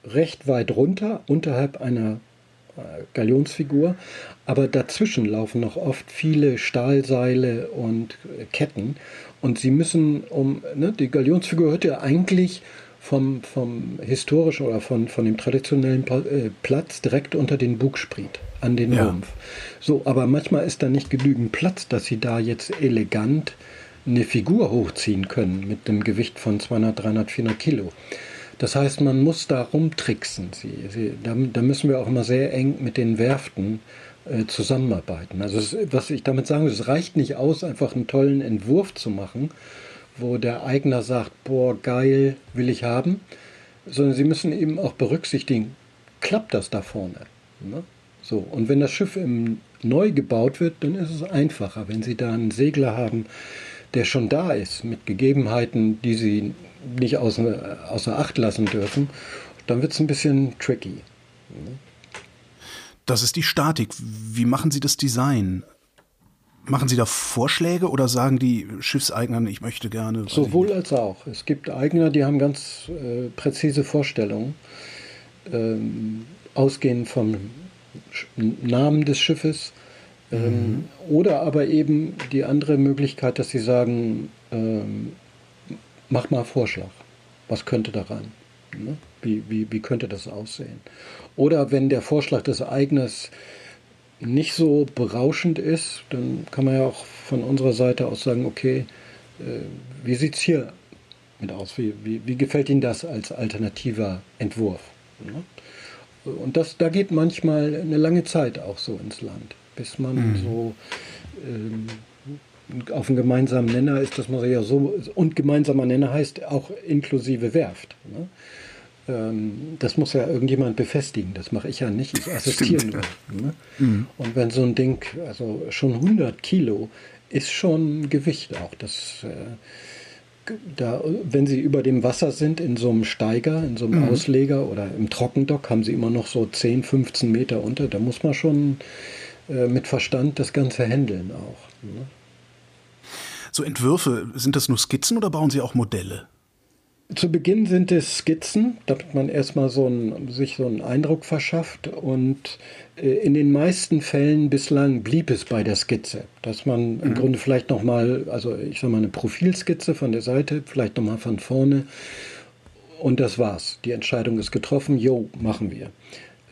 recht weit runter, unterhalb einer äh, Galionsfigur, aber dazwischen laufen noch oft viele Stahlseile und äh, Ketten und sie müssen um, ne, die Galionsfigur hört ja eigentlich vom, vom historischen oder von, von dem traditionellen äh, Platz direkt unter den Bugspriet an den ja. Rumpf. So, aber manchmal ist da nicht genügend Platz, dass sie da jetzt elegant eine Figur hochziehen können mit einem Gewicht von 200, 300, 400 Kilo. Das heißt, man muss da rumtricksen. Sie, sie, da, da, müssen wir auch immer sehr eng mit den Werften äh, zusammenarbeiten. Also es, was ich damit sagen will, es reicht nicht aus, einfach einen tollen Entwurf zu machen, wo der Eigner sagt, boah, geil, will ich haben, sondern sie müssen eben auch berücksichtigen, klappt das da vorne? Ne? So, und wenn das Schiff im, neu gebaut wird, dann ist es einfacher. Wenn Sie da einen Segler haben, der schon da ist, mit Gegebenheiten, die Sie nicht außer, außer Acht lassen dürfen, dann wird es ein bisschen tricky. Das ist die Statik. Wie machen Sie das Design? Machen Sie da Vorschläge oder sagen die Schiffseignern, ich möchte gerne? Sowohl als auch. Es gibt Eigner, die haben ganz äh, präzise Vorstellungen, ähm, ausgehend vom Namen des Schiffes. Ähm, mhm. Oder aber eben die andere Möglichkeit, dass sie sagen, ähm, mach mal Vorschlag. Was könnte daran? Ne? Wie, wie, wie könnte das aussehen? Oder wenn der Vorschlag des Eigners nicht so berauschend ist, dann kann man ja auch von unserer Seite aus sagen, okay, äh, wie sieht es hier mit aus? Wie, wie, wie, gefällt Ihnen das als alternativer Entwurf? Ne? Und das, da geht manchmal eine lange Zeit auch so ins Land, bis man mhm. so ähm, auf einen gemeinsamen Nenner ist, dass man ja so, und gemeinsamer Nenner heißt auch inklusive Werft. Ne? Ähm, das muss ja irgendjemand befestigen, das mache ich ja nicht, ich assistiere nur. Ne? Mhm. Und wenn so ein Ding, also schon 100 Kilo, ist schon Gewicht auch. Das, äh, da, wenn Sie über dem Wasser sind, in so einem Steiger, in so einem mhm. Ausleger oder im Trockendock, haben Sie immer noch so 10, 15 Meter unter. Da muss man schon äh, mit Verstand das Ganze handeln auch. Ne? So Entwürfe, sind das nur Skizzen oder bauen Sie auch Modelle? Zu Beginn sind es Skizzen, damit man erstmal so ein, sich so einen Eindruck verschafft. Und äh, in den meisten Fällen bislang blieb es bei der Skizze, dass man mhm. im Grunde vielleicht nochmal, also ich sag mal, eine Profilskizze von der Seite, vielleicht nochmal von vorne. Und das war's. Die Entscheidung ist getroffen, jo, machen wir.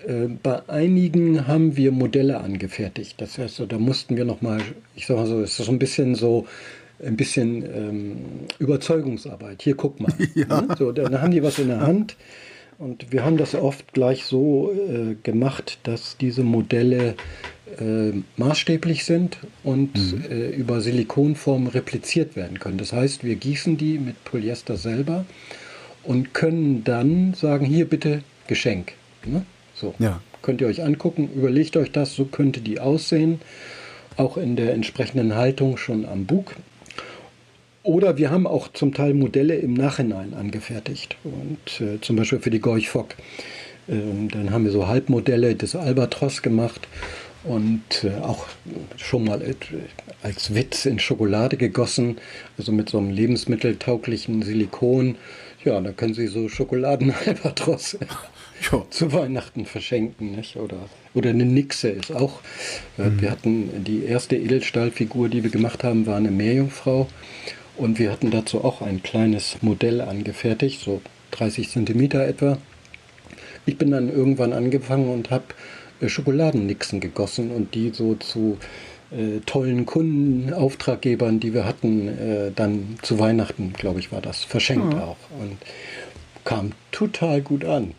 Äh, bei einigen haben wir Modelle angefertigt. Das heißt, da mussten wir nochmal, ich sag mal so, es ist so ein bisschen so ein bisschen ähm, Überzeugungsarbeit. Hier, guck mal. (laughs) Ja. So, dann haben die was in der Hand. Und wir haben das oft gleich so äh, gemacht, dass diese Modelle äh, maßstäblich sind und mhm. äh, über Silikonform repliziert werden können. Das heißt, wir gießen die mit Polyester selber und können dann sagen, hier bitte Geschenk. Ne? So. Ja. Könnt ihr euch angucken, überlegt euch das, so könnte die aussehen, auch in der entsprechenden Haltung schon am Bug. Oder wir haben auch zum Teil Modelle im Nachhinein angefertigt. Und äh, zum Beispiel für die Gorch Fock. Ähm, dann haben wir so Halbmodelle des Albatros gemacht und äh, auch schon mal als Witz in Schokolade gegossen, also mit so einem lebensmitteltauglichen Silikon. Ja, da können Sie so Schokoladen-Albatros (laughs) zu Weihnachten verschenken. Nicht? Oder, oder eine Nixe ist auch. Äh, mhm. Wir hatten die erste Edelstahlfigur, die wir gemacht haben, war eine Meerjungfrau. Und wir hatten dazu auch ein kleines Modell angefertigt, so 30 Zentimeter etwa. Ich bin dann irgendwann angefangen und habe äh, Schokoladennixen gegossen und die so zu äh, tollen Kunden, Auftraggebern, die wir hatten, äh, dann zu Weihnachten, glaube ich, war das, verschenkt ja. auch. Und kam total gut an.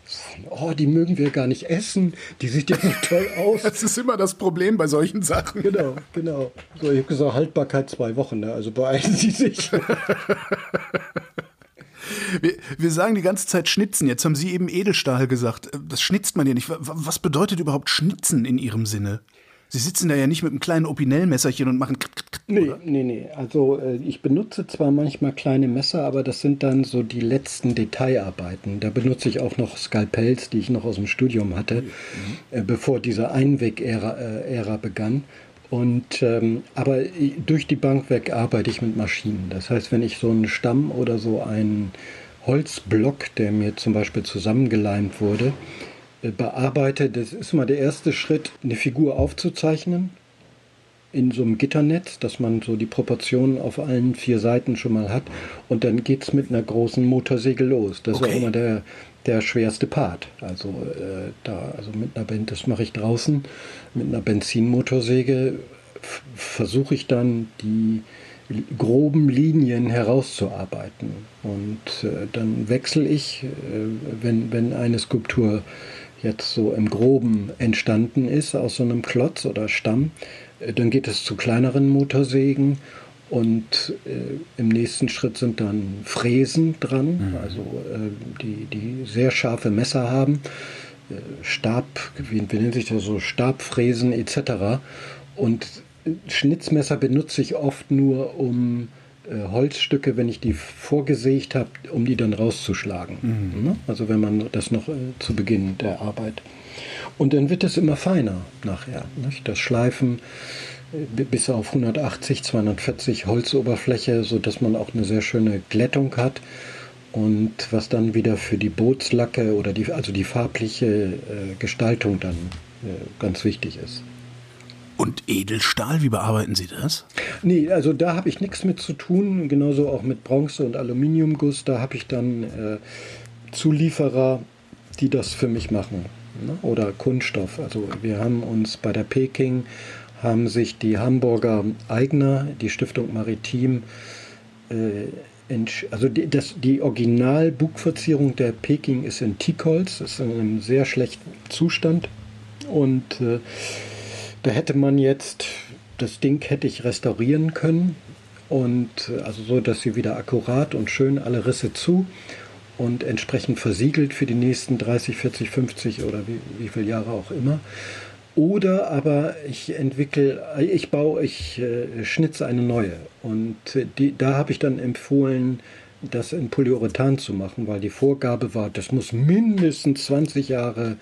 Oh, die mögen wir gar nicht essen. Die sieht ja so (laughs) toll aus. Das ist immer das Problem bei solchen Sachen. Genau, genau. So, ich habe gesagt, Haltbarkeit zwei Wochen. Ne? Also beeilen Sie sich. (laughs) Wir, wir, sagen die ganze Zeit Schnitzen. Jetzt haben Sie eben Edelstahl gesagt. Das schnitzt man ja nicht. Was bedeutet überhaupt Schnitzen in Ihrem Sinne? Sie sitzen da ja nicht mit einem kleinen Opinel-Messerchen und machen. Nee, oder? nee, nee. Also äh, ich benutze zwar manchmal kleine Messer, aber das sind dann so die letzten Detailarbeiten. Da benutze ich auch noch Skalpells, die ich noch aus dem Studium hatte, mhm. äh, bevor diese Einweg-Ära äh, begann. Und ähm, aber durch die Bank weg arbeite ich mit Maschinen. Das heißt, wenn ich so einen Stamm oder so einen Holzblock, der mir zum Beispiel zusammengeleimt wurde, bearbeite, das ist mal der erste Schritt, eine Figur aufzuzeichnen in so einem Gitternetz, dass man so die Proportionen auf allen vier Seiten schon mal hat. Und dann geht es mit einer großen Motorsäge los. Das okay. ist auch immer der, der schwerste Part. Also äh, da, also mit einer Band, das mache ich draußen, mit einer Benzinmotorsäge versuche ich dann die groben Linien herauszuarbeiten. Und äh, dann wechsle ich, äh, wenn, wenn eine Skulptur jetzt so im Groben entstanden ist aus so einem Klotz oder Stamm, dann geht es zu kleineren Motorsägen und äh, im nächsten Schritt sind dann Fräsen dran, mhm. also äh, die, die sehr scharfe Messer haben, äh, Stab, wie, wie nennt sich das so, Stabfräsen etc. Und Schnitzmesser benutze ich oft nur, um äh, Holzstücke, wenn ich die vorgesägt habe, um die dann rauszuschlagen. Mhm. Ne? Also wenn man das noch äh, zu Beginn der Arbeit. Und dann wird es immer feiner nachher. Nicht? Das Schleifen bis auf 180, 240 Holzoberfläche, sodass man auch eine sehr schöne Glättung hat. Und was dann wieder für die Bootslacke oder die, also die farbliche äh, Gestaltung dann äh, ganz wichtig ist. Und Edelstahl, wie bearbeiten Sie das? Nee, also da habe ich nichts mit zu tun. Genauso auch mit Bronze- und Aluminiumguss. Da habe ich dann äh, Zulieferer, die das für mich machen. Ne? Oder Kunststoff. Also wir haben uns bei der Peking, haben sich die Hamburger Eigner, die Stiftung Maritim, äh, also die, das, die Original-Bugverzierung der Peking ist in Teakholz, ist in einem sehr schlechten Zustand. Und äh, da hätte man jetzt, das Ding hätte ich restaurieren können und äh, also so, dass sie wieder akkurat und schön alle Risse zu und entsprechend versiegelt für die nächsten 30, 40, 50 oder wie, wie viele Jahre auch immer. Oder aber ich entwickle, ich baue, ich äh, schnitze eine neue. Und die, da habe ich dann empfohlen, das in Polyurethan zu machen, weil die Vorgabe war, das muss mindestens 20 Jahre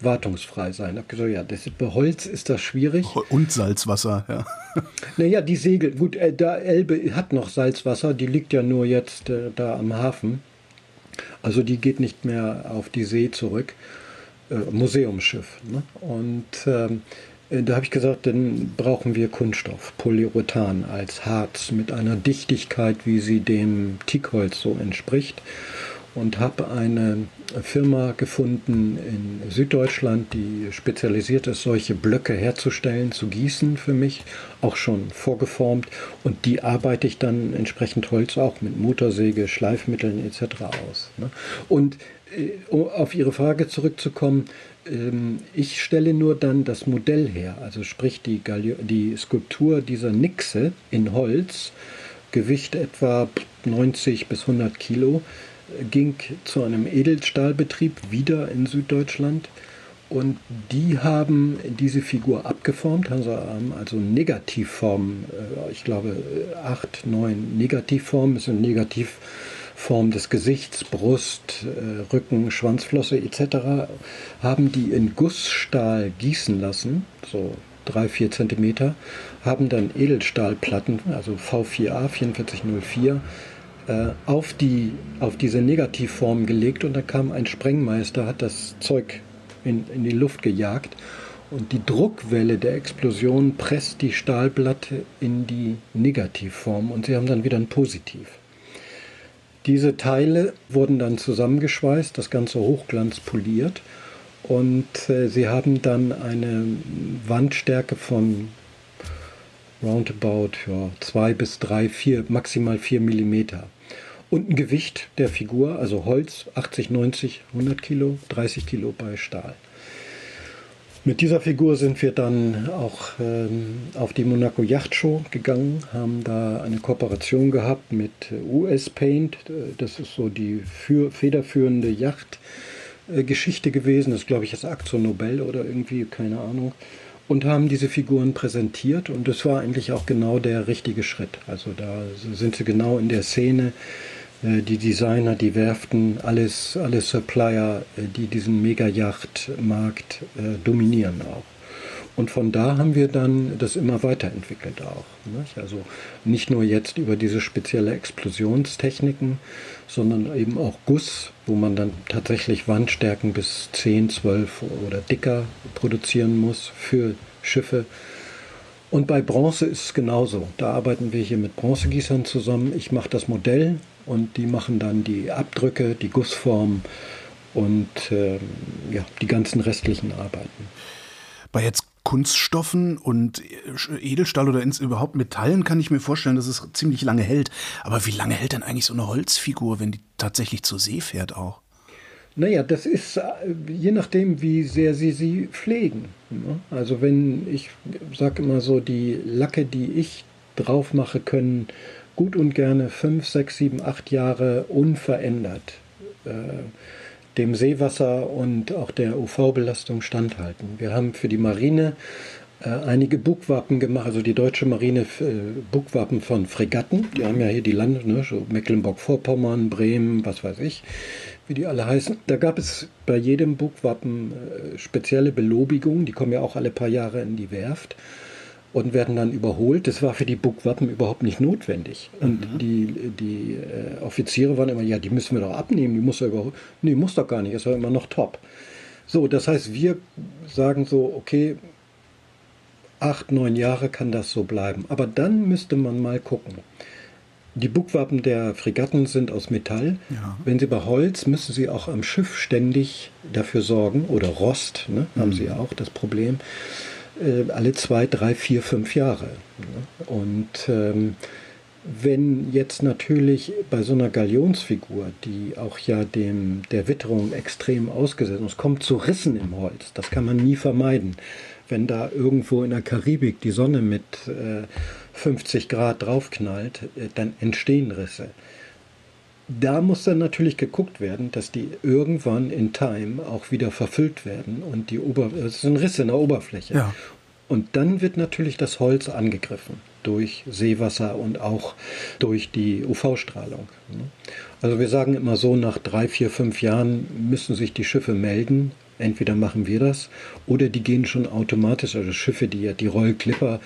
wartungsfrei sein. Ich habe gesagt, ja, das, bei Holz ist das schwierig. Und Salzwasser, ja. (laughs) Naja, die Segel, gut, äh, da Elbe hat noch Salzwasser, die liegt ja nur jetzt äh, da am Hafen. Also die geht nicht mehr auf die See zurück. Äh, Museumsschiff. Ne? Und ähm, äh, da habe ich gesagt, dann brauchen wir Kunststoff, Polyurethan als Harz mit einer Dichtigkeit, wie sie dem Teakholz so entspricht und habe eine Firma gefunden in Süddeutschland, die spezialisiert ist, solche Blöcke herzustellen, zu gießen für mich, auch schon vorgeformt. Und die arbeite ich dann entsprechend Holz auch mit Motorsäge, Schleifmitteln etc. aus. Ne? Und äh, um auf Ihre Frage zurückzukommen, ähm, ich stelle nur dann das Modell her, also sprich die, die Skulptur dieser Nixe in Holz, Gewicht etwa 90 bis 100 Kilo ging zu einem Edelstahlbetrieb wieder in Süddeutschland. Und die haben diese Figur abgeformt, haben also Negativformen, äh, ich glaube acht, neun Negativformen, das sind Negativformen des Gesichts, Brust, äh, Rücken, Schwanzflosse etc., haben die in Gussstahl gießen lassen, so drei, vier Zentimeter, haben dann Edelstahlplatten, also V4A 4404, äh, auf, die, auf diese Negativform gelegt und da kam ein Sprengmeister, hat das Zeug in, in die Luft gejagt und die Druckwelle der Explosion presst die Stahlplatte in die Negativform und sie haben dann wieder ein Positiv. Diese Teile wurden dann zusammengeschweißt, das Ganze hochglanzpoliert und äh, sie haben dann eine Wandstärke von roundabout ja, 2 bis 3, 4, maximal 4 Millimeter. Und ein Gewicht der Figur, also Holz 80, 90, 100 Kilo, 30 Kilo bei Stahl. Mit dieser Figur sind wir dann auch ähm, auf die Monaco Yacht Show gegangen, haben da eine Kooperation gehabt mit US Paint. Das ist so die für, federführende Yachtgeschichte äh, gewesen. Das ist, glaube ich, das Akzo Nobel oder irgendwie, keine Ahnung und haben diese Figuren präsentiert und das war eigentlich auch genau der richtige Schritt. Also da sind sie genau in der Szene, äh, die Designer, die Werften, alles, alle Supplier, äh, die diesen Mega-Yacht-Markt äh, dominieren auch. Und von da haben wir dann das immer weiterentwickelt auch. Also nicht nur jetzt über diese spezielle Explosionstechniken, sondern eben auch Guss, wo man dann tatsächlich Wandstärken bis 10, 12 oder dicker produzieren muss für Schiffe. Und bei Bronze ist es genauso. Da arbeiten wir hier mit Bronzegießern zusammen. Ich mache das Modell und die machen dann die Abdrücke, die Gussform und äh, ja, die ganzen restlichen Arbeiten. Bei jetzt Kunststoffen und Edelstahl oder ins, überhaupt Metallen kann ich mir vorstellen, dass es ziemlich lange hält. Aber wie lange hält denn eigentlich so eine Holzfigur, wenn die tatsächlich zur See fährt auch? Naja, das ist äh, je nachdem, wie sehr sie sie pflegen. Ne? Also wenn ich sage immer so, die Lacke, die ich drauf mache, können gut und gerne fünf, sechs, sieben, acht Jahre unverändert äh, dem Seewasser und auch der UV-Belastung standhalten. Wir haben für die Marine äh, einige Bugwappen gemacht, also die deutsche Marine äh, Bugwappen von Fregatten. Die haben ja hier die Lande, ne, so Mecklenburg-Vorpommern, Bremen, was weiß ich, wie die alle heißen. Da gab es bei jedem Bugwappen äh, spezielle Belobigungen, die kommen ja auch alle paar Jahre in die Werft und werden dann überholt. Das war für die Bugwappen überhaupt nicht notwendig. Und mhm. die, die äh, Offiziere waren immer, ja, die müssen wir doch abnehmen, die muss er überholen. Nee, muss doch gar nicht, ist ja immer noch top. So, das heißt, wir sagen so, okay, acht, neun Jahre kann das so bleiben. Aber dann müsste man mal gucken. Die Bugwappen der Fregatten sind aus Metall. Ja. Wenn sie bei Holz, müssen sie auch am Schiff ständig dafür sorgen, oder Rost, ne, haben mhm. sie auch das Problem äh, alle zwei, drei, vier, fünf Jahre. Und ähm, wenn jetzt natürlich bei so einer Galionsfigur, die auch ja dem der Witterung extrem ausgesetzt ist, kommt zu Rissen im Holz, das kann man nie vermeiden. Wenn da irgendwo in der Karibik die Sonne mit äh, 50 Grad draufknallt, äh, dann entstehen Risse da muss dann natürlich geguckt werden, dass die irgendwann in Time auch wieder verfüllt werden und die Ober es ist ein Riss in der Oberfläche. Ja. Und dann wird natürlich das Holz angegriffen durch Seewasser und auch durch die UV-Strahlung. Also wir sagen immer so, nach drei, vier, fünf Jahren müssen sich die Schiffe melden, Entweder machen wir das oder die gehen schon automatisch, also Schiffe, die die Royal Clipper,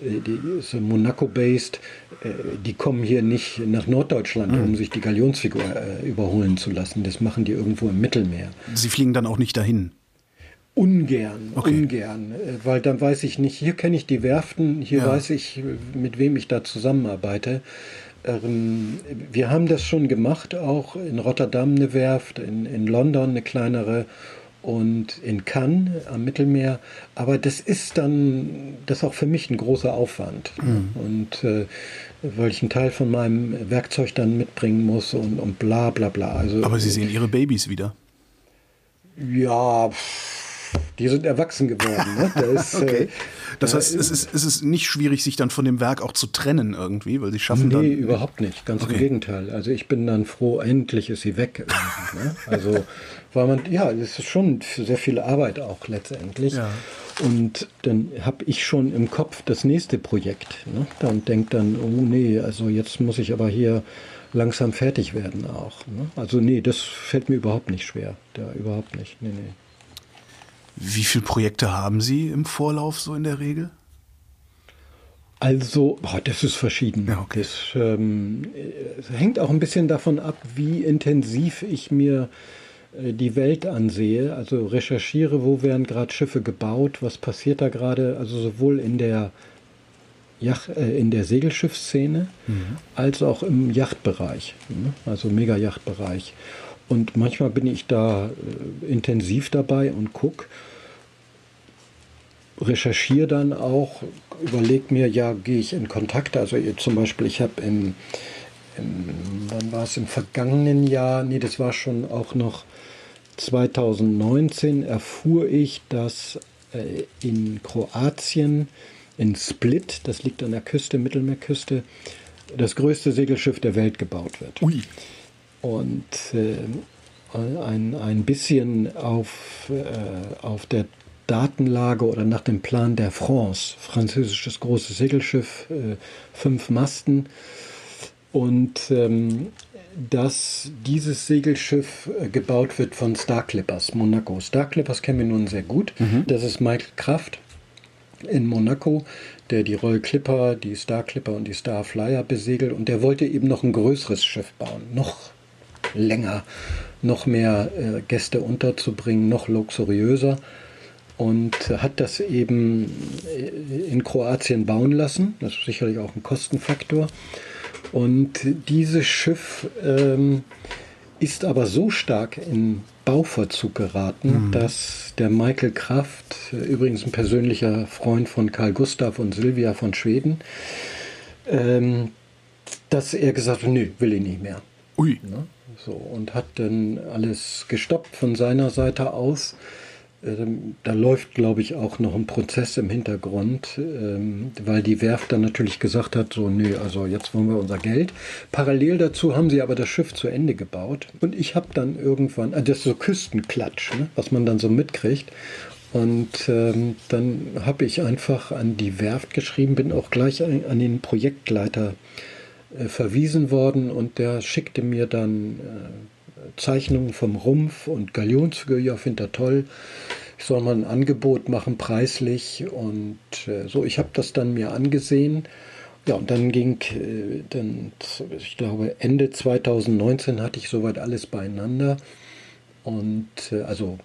äh, die sind Monaco-based, äh, die kommen hier nicht nach Norddeutschland, mhm. um sich die Galionsfigur äh, überholen zu lassen. Das machen die irgendwo im Mittelmeer. Sie fliegen dann auch nicht dahin? Ungern, okay. ungern, weil dann weiß ich nicht, hier kenne ich die Werften, hier ja. weiß ich, mit wem ich da zusammenarbeite. Ähm, wir haben das schon gemacht, auch in Rotterdam eine Werft, in, in London eine kleinere und in Cannes am Mittelmeer. Aber das ist dann, das ist auch für mich ein großer Aufwand. Mhm. Und äh, weil ich einen Teil von meinem Werkzeug dann mitbringen muss und, und bla bla bla. Also, Aber Sie sehen Ihre Babys wieder. Ja, die sind erwachsen geworden. Ne? Da ist, (laughs) okay. äh, Das da heißt, es ist, es ist nicht schwierig, sich dann von dem Werk auch zu trennen irgendwie, weil sie schaffen dann. Nee, überhaupt nicht. Ganz Okay. im Gegenteil. Also ich bin dann froh, endlich ist sie weg. ne? Also, weil man, ja, es ist schon sehr viel Arbeit auch letztendlich. Ja. Und dann habe ich schon im Kopf das nächste Projekt. Ne? Dann denkt dann, oh nee, also jetzt muss ich aber hier langsam fertig werden auch. Ne? Also nee, das fällt mir überhaupt nicht schwer. Da überhaupt nicht. Nee, nee. Wie viele Projekte haben Sie im Vorlauf so in der Regel? Also, boah, das ist verschieden. Ja, okay. Das ähm, es hängt auch ein bisschen davon ab, wie intensiv ich mir äh, die Welt ansehe. Also recherchiere, wo werden gerade Schiffe gebaut, was passiert da gerade, also sowohl in der, Yacht, äh, in der Segelschiffsszene als auch im Yachtbereich, ne? also Megayachtbereich. Und manchmal bin ich da äh, intensiv dabei und gucke recherchiere dann auch, überlege mir, ja, gehe ich in Kontakt. Also zum Beispiel, ich habe im, im, wann war es, im vergangenen Jahr, nee, das war schon auch noch 2019, erfuhr ich, dass äh, in Kroatien, in Split, das liegt an der Küste, Mittelmeerküste, das größte Segelschiff der Welt gebaut wird Ui. und äh, ein, ein bisschen auf, äh, auf der Datenlage oder nach dem Plan der France, französisches großes Segelschiff, äh, fünf Masten. Und ähm, dass dieses Segelschiff äh, gebaut wird von Star Clippers, Monaco. Star Clippers kennen wir nun sehr gut. Das ist Michael Kraft in Monaco, der die Royal Clipper, die Star Clipper und die Star Flyer besegelt. Und der wollte eben noch ein größeres Schiff bauen, noch länger, noch mehr äh, Gäste unterzubringen, noch luxuriöser. Und hat das eben äh, in Kroatien bauen lassen. Das ist sicherlich auch ein Kostenfaktor. Und dieses Schiff ähm, ist aber so stark in Bauverzug geraten, dass der Michael Kraft, äh, übrigens ein persönlicher Freund von Karl Gustav und Silvia von Schweden, ähm, dass er gesagt hat, nö, will ich nicht mehr. Ui. Ne? So, und hat dann alles gestoppt von seiner Seite aus. Ähm, Da läuft, glaube ich, auch noch ein Prozess im Hintergrund, ähm, weil die Werft dann natürlich gesagt hat, so, nee, also jetzt wollen wir unser Geld. Parallel dazu haben sie aber das Schiff zu Ende gebaut. Und ich habe dann irgendwann, ah, das ist so Küstenklatsch, ne, was man dann so mitkriegt. Und ähm, dann habe ich einfach an die Werft geschrieben, bin auch gleich an, an den Projektleiter äh, verwiesen worden und der schickte mir dann äh, Zeichnungen vom Rumpf und Galionsfigur. Ja, finde er toll. Ich soll mal ein Angebot machen, preislich. Und äh, so, ich habe das dann mir angesehen. Ja, und dann ging, äh, dann, ich glaube, Ende 2019 hatte ich soweit alles beieinander. Und äh, also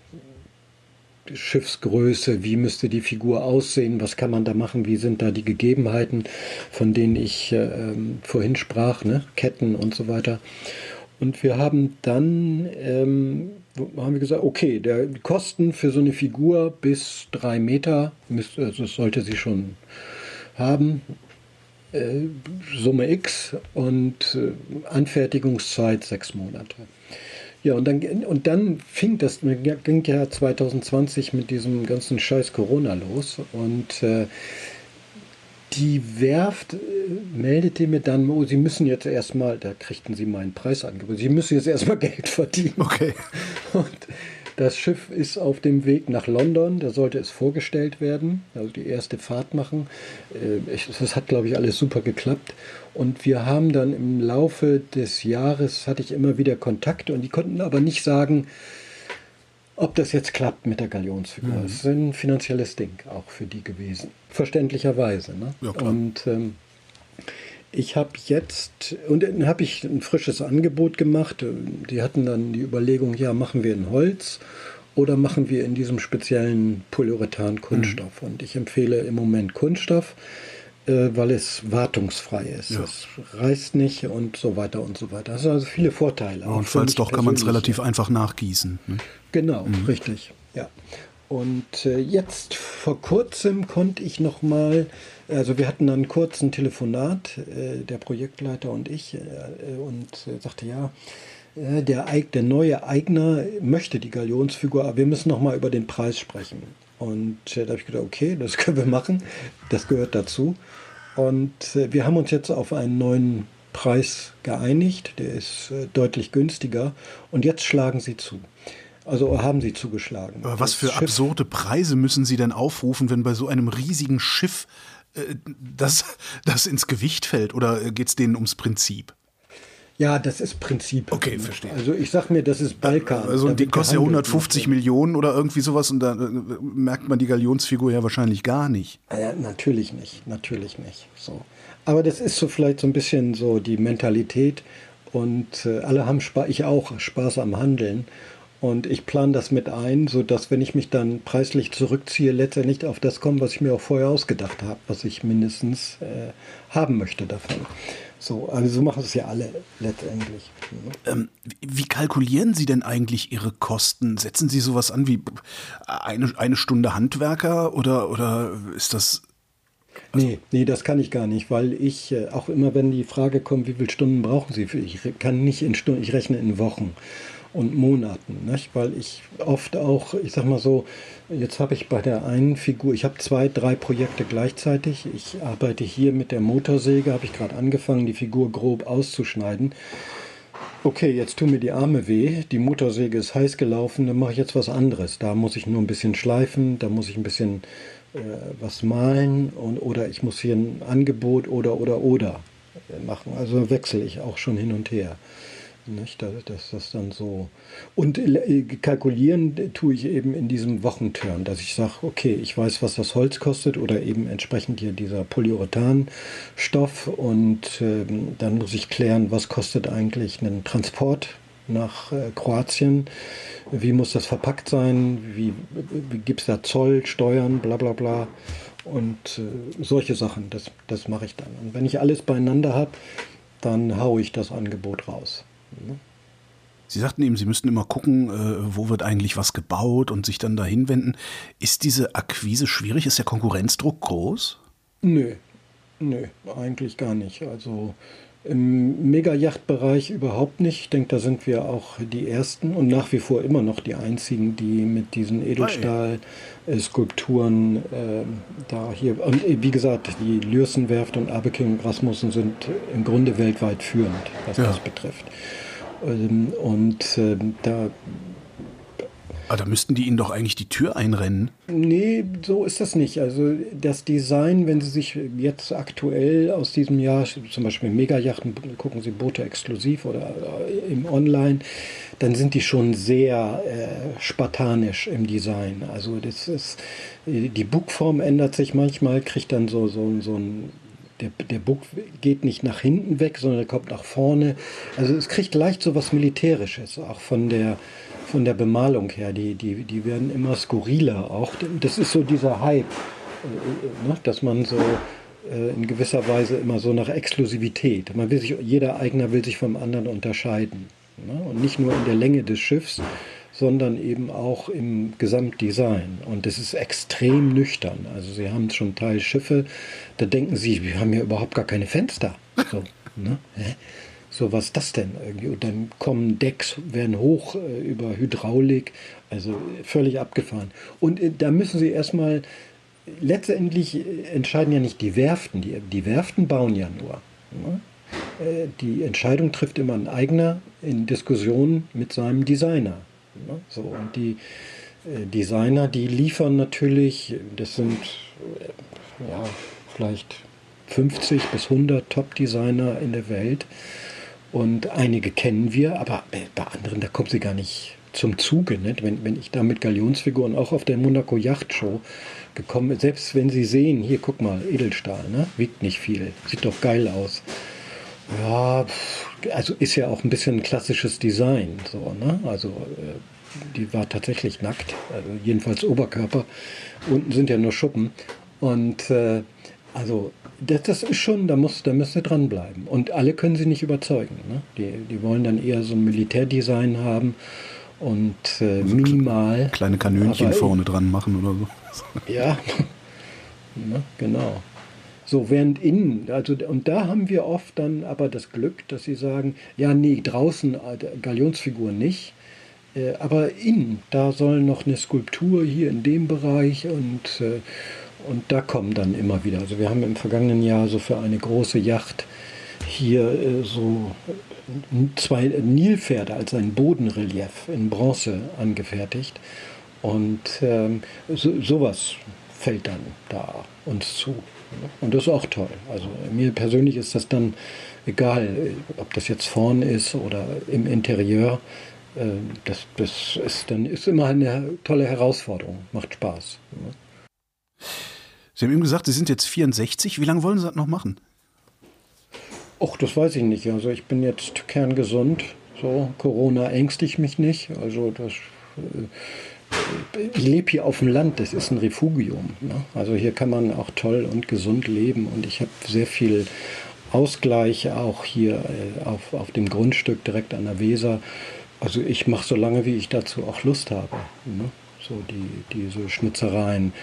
Schiffsgröße, wie müsste die Figur aussehen, was kann man da machen, wie sind da die Gegebenheiten, von denen ich äh, ähm, vorhin sprach, ne? Ketten und so weiter. Und wir haben dann, ähm, haben wir gesagt, okay, der die Kosten für so eine Figur bis drei Meter, müsst- also das sollte sie schon haben, äh, Summe X und äh, Anfertigungszeit sechs Monate. Ja, und dann, und dann fing das, ging ja 2020 mit diesem ganzen Scheiß Corona los und äh, die Werft äh, meldete mir dann, oh, sie müssen jetzt erstmal, da kriegten sie meinen Preisangebot, sie müssen jetzt erstmal (laughs) Geld verdienen. Okay. Und das Schiff ist auf dem Weg nach London, da sollte es vorgestellt werden, also die erste Fahrt machen. Äh, Das hat, glaube ich, alles super geklappt. Und wir haben dann im Laufe des Jahres, hatte ich immer wieder Kontakte und die konnten aber nicht sagen, ob das jetzt klappt mit der Galionsfigur. Mhm. Das ist ein finanzielles Ding auch für die gewesen. Verständlicherweise. Ne? Ja, und ähm, ich habe jetzt, und dann habe ich ein frisches Angebot gemacht. Die hatten dann die Überlegung, ja, machen wir in Holz oder machen wir in diesem speziellen Polyurethan Kunststoff. Und ich empfehle im Moment Kunststoff, äh, weil es wartungsfrei ist. Ja. Es reißt nicht und so weiter und so weiter. Das sind also viele Vorteile. auch Und falls doch, kann man es relativ einfach nachgießen. Ne? Genau, richtig. Ja. Und äh, jetzt vor kurzem konnte ich noch mal, also wir hatten einen kurzen Telefonat, äh, der Projektleiter und ich, äh, und sagte ja, der, der neue Eigner möchte die Galionsfigur, aber wir müssen noch mal über den Preis sprechen. Und da habe ich gedacht, okay, das (laughs) können wir machen, das gehört dazu. Und wir haben uns jetzt auf einen neuen Preis geeinigt, der ist deutlich günstiger und jetzt schlagen sie zu. Also haben sie zugeschlagen. Aber was für Schiff absurde Preise müssen Sie denn aufrufen, wenn bei so einem riesigen Schiff äh, das, das ins Gewicht fällt? Oder geht es denen ums Prinzip? Ja, das ist Prinzip. Okay, verstehe. Also ich sag mir, das ist Balkan. Also die kostet ja 150 Millionen oder irgendwie sowas und da äh, merkt man die Galionsfigur ja wahrscheinlich gar nicht. Ja, natürlich nicht, natürlich nicht. So. Aber das ist so vielleicht so ein bisschen so die Mentalität und äh, alle haben Spaß, ich auch, Spaß am Handeln. Und ich plane das mit ein, sodass, wenn ich mich dann preislich zurückziehe, letztendlich auf das komme, was ich mir auch vorher ausgedacht habe, was ich mindestens äh, haben möchte davon. So, also so machen es ja alle letztendlich. Ähm, wie kalkulieren Sie denn eigentlich Ihre Kosten? Setzen Sie sowas an wie eine, eine Stunde Handwerker oder, oder ist das also nee, nee, das kann ich gar nicht, weil ich äh, auch immer, wenn die Frage kommt, wie viele Stunden brauchen Sie für, ich kann nicht in Stunden, ich rechne in Wochen und Monaten, nicht? weil ich oft auch, ich sag mal so, jetzt habe ich bei der einen Figur, ich habe zwei, drei Projekte gleichzeitig. Ich arbeite hier mit der Motorsäge, habe ich gerade angefangen, die Figur grob auszuschneiden. Okay, jetzt tun mir die Arme weh, die Motorsäge ist heiß gelaufen, dann mache ich jetzt was anderes. Da muss ich nur ein bisschen schleifen, da muss ich ein bisschen äh, was malen und, oder ich muss hier ein Angebot oder oder oder machen. Also wechsle ich auch schon hin und her. Nicht, dass das dann so. Und äh, kalkulieren tue ich eben in diesem Wochenturn, dass ich sage, okay, ich weiß, was das Holz kostet oder eben entsprechend hier dieser Polyurethanstoff und äh, dann muss ich klären, was kostet eigentlich ein Transport nach äh, Kroatien, wie muss das verpackt sein, wie, wie gibt es da Zoll, Steuern, bla bla bla und äh, solche Sachen, das, das mache ich dann. Und wenn ich alles beieinander habe, dann haue ich das Angebot raus. Sie sagten eben, Sie müssten immer gucken, äh, wo wird eigentlich was gebaut und sich dann dahin wenden. Ist diese Akquise schwierig? Ist der Konkurrenzdruck groß? Nö, nö, eigentlich gar nicht. Also im Mega-Yacht-Bereich überhaupt nicht. Ich denke, da sind wir auch die Ersten und nach wie vor immer noch die Einzigen, die mit diesen Edelstahl-Skulpturen äh, da hier. Und äh, wie gesagt, die Lürsenwerft und Abeking und Rasmussen sind im Grunde weltweit führend, was ja. das betrifft. Ähm, und äh, da aber da müssten die Ihnen doch eigentlich die Tür einrennen. Nee, so ist das nicht. Also das Design, wenn Sie sich jetzt aktuell aus diesem Jahr, zum Beispiel Megajachten, gucken Sie Boote exklusiv oder äh, im Online, dann sind die schon sehr äh, spartanisch im Design. Also das ist, die Bugform ändert sich manchmal, kriegt dann so, so, so ein der, der Bug geht nicht nach hinten weg, sondern er kommt nach vorne. Also es kriegt leicht so was Militärisches, auch von der, von der Bemalung her. Die, die, die werden immer skurriler auch. Das ist so dieser Hype, äh, ne? dass man so äh, in gewisser Weise immer so nach Exklusivität. Man will sich, jeder Eigner will sich vom anderen unterscheiden. Ne? Und nicht nur in der Länge des Schiffs, sondern eben auch im Gesamtdesign. Und das ist extrem nüchtern. Also Sie haben schon Teil Schiffe, da denken Sie, wir haben ja überhaupt gar keine Fenster. So, ne? So, was ist das denn? Und dann kommen Decks, werden hoch äh, über Hydraulik, also völlig abgefahren. Und äh, da müssen Sie erstmal, letztendlich äh, entscheiden ja nicht die Werften, die, die Werften bauen ja nur. Ne? Äh, die Entscheidung trifft immer ein eigener in Diskussion mit seinem Designer. Ne? So, und die äh, Designer, die liefern natürlich, das sind äh, ja, vielleicht 50 bis 100 Top-Designer in der Welt und einige kennen wir, aber bei anderen, da kommt sie gar nicht zum Zuge. Nicht? Wenn, wenn ich da mit Galionsfiguren auch auf der Monaco Yacht Show gekommen bin, selbst wenn Sie sehen, hier guck mal, Edelstahl, ne? wiegt nicht viel, sieht doch geil aus. Ja, also ist ja auch ein bisschen ein klassisches Design. So, ne? Also äh, die war tatsächlich nackt, also jedenfalls Oberkörper. Unten sind ja nur Schuppen. Und äh, also das, das ist schon, da, muss, da müsst ihr dranbleiben. Und alle können sie nicht überzeugen. Ne? Die, die wollen dann eher so ein Militärdesign haben und äh, also minimal. Kleine Kanönchen vorne dran machen oder so. (laughs) Ja, ne? genau. So, während innen, also, und da haben wir oft dann aber das Glück, dass sie sagen, ja, nee, draußen äh, Galionsfigur nicht, äh, aber innen, da soll noch eine Skulptur hier in dem Bereich und, äh, und da kommen dann immer wieder. Also wir haben im vergangenen Jahr so für eine große Yacht hier äh, so zwei Nilpferde als ein Bodenrelief in Bronze angefertigt. Und ähm, so, sowas fällt dann da uns zu. Und das ist auch toll. Also mir persönlich ist das dann egal, ob das jetzt vorn ist oder im Interieur. Äh, das, das ist dann ist immer eine tolle Herausforderung, macht Spaß. Sie haben eben gesagt, Sie sind jetzt 64. Wie lange wollen Sie das noch machen? Ach, das weiß ich nicht. Also ich bin jetzt kerngesund. So, Corona ängstigt mich nicht. Also das. Äh, ich lebe hier auf dem Land, das ist ein Refugium. Ne? Also hier kann man auch toll und gesund leben und ich habe sehr viel Ausgleich auch hier äh, auf, auf dem Grundstück direkt an der Weser. Also ich mache so lange, wie ich dazu auch Lust habe. Ne? So die, diese Schnitzereien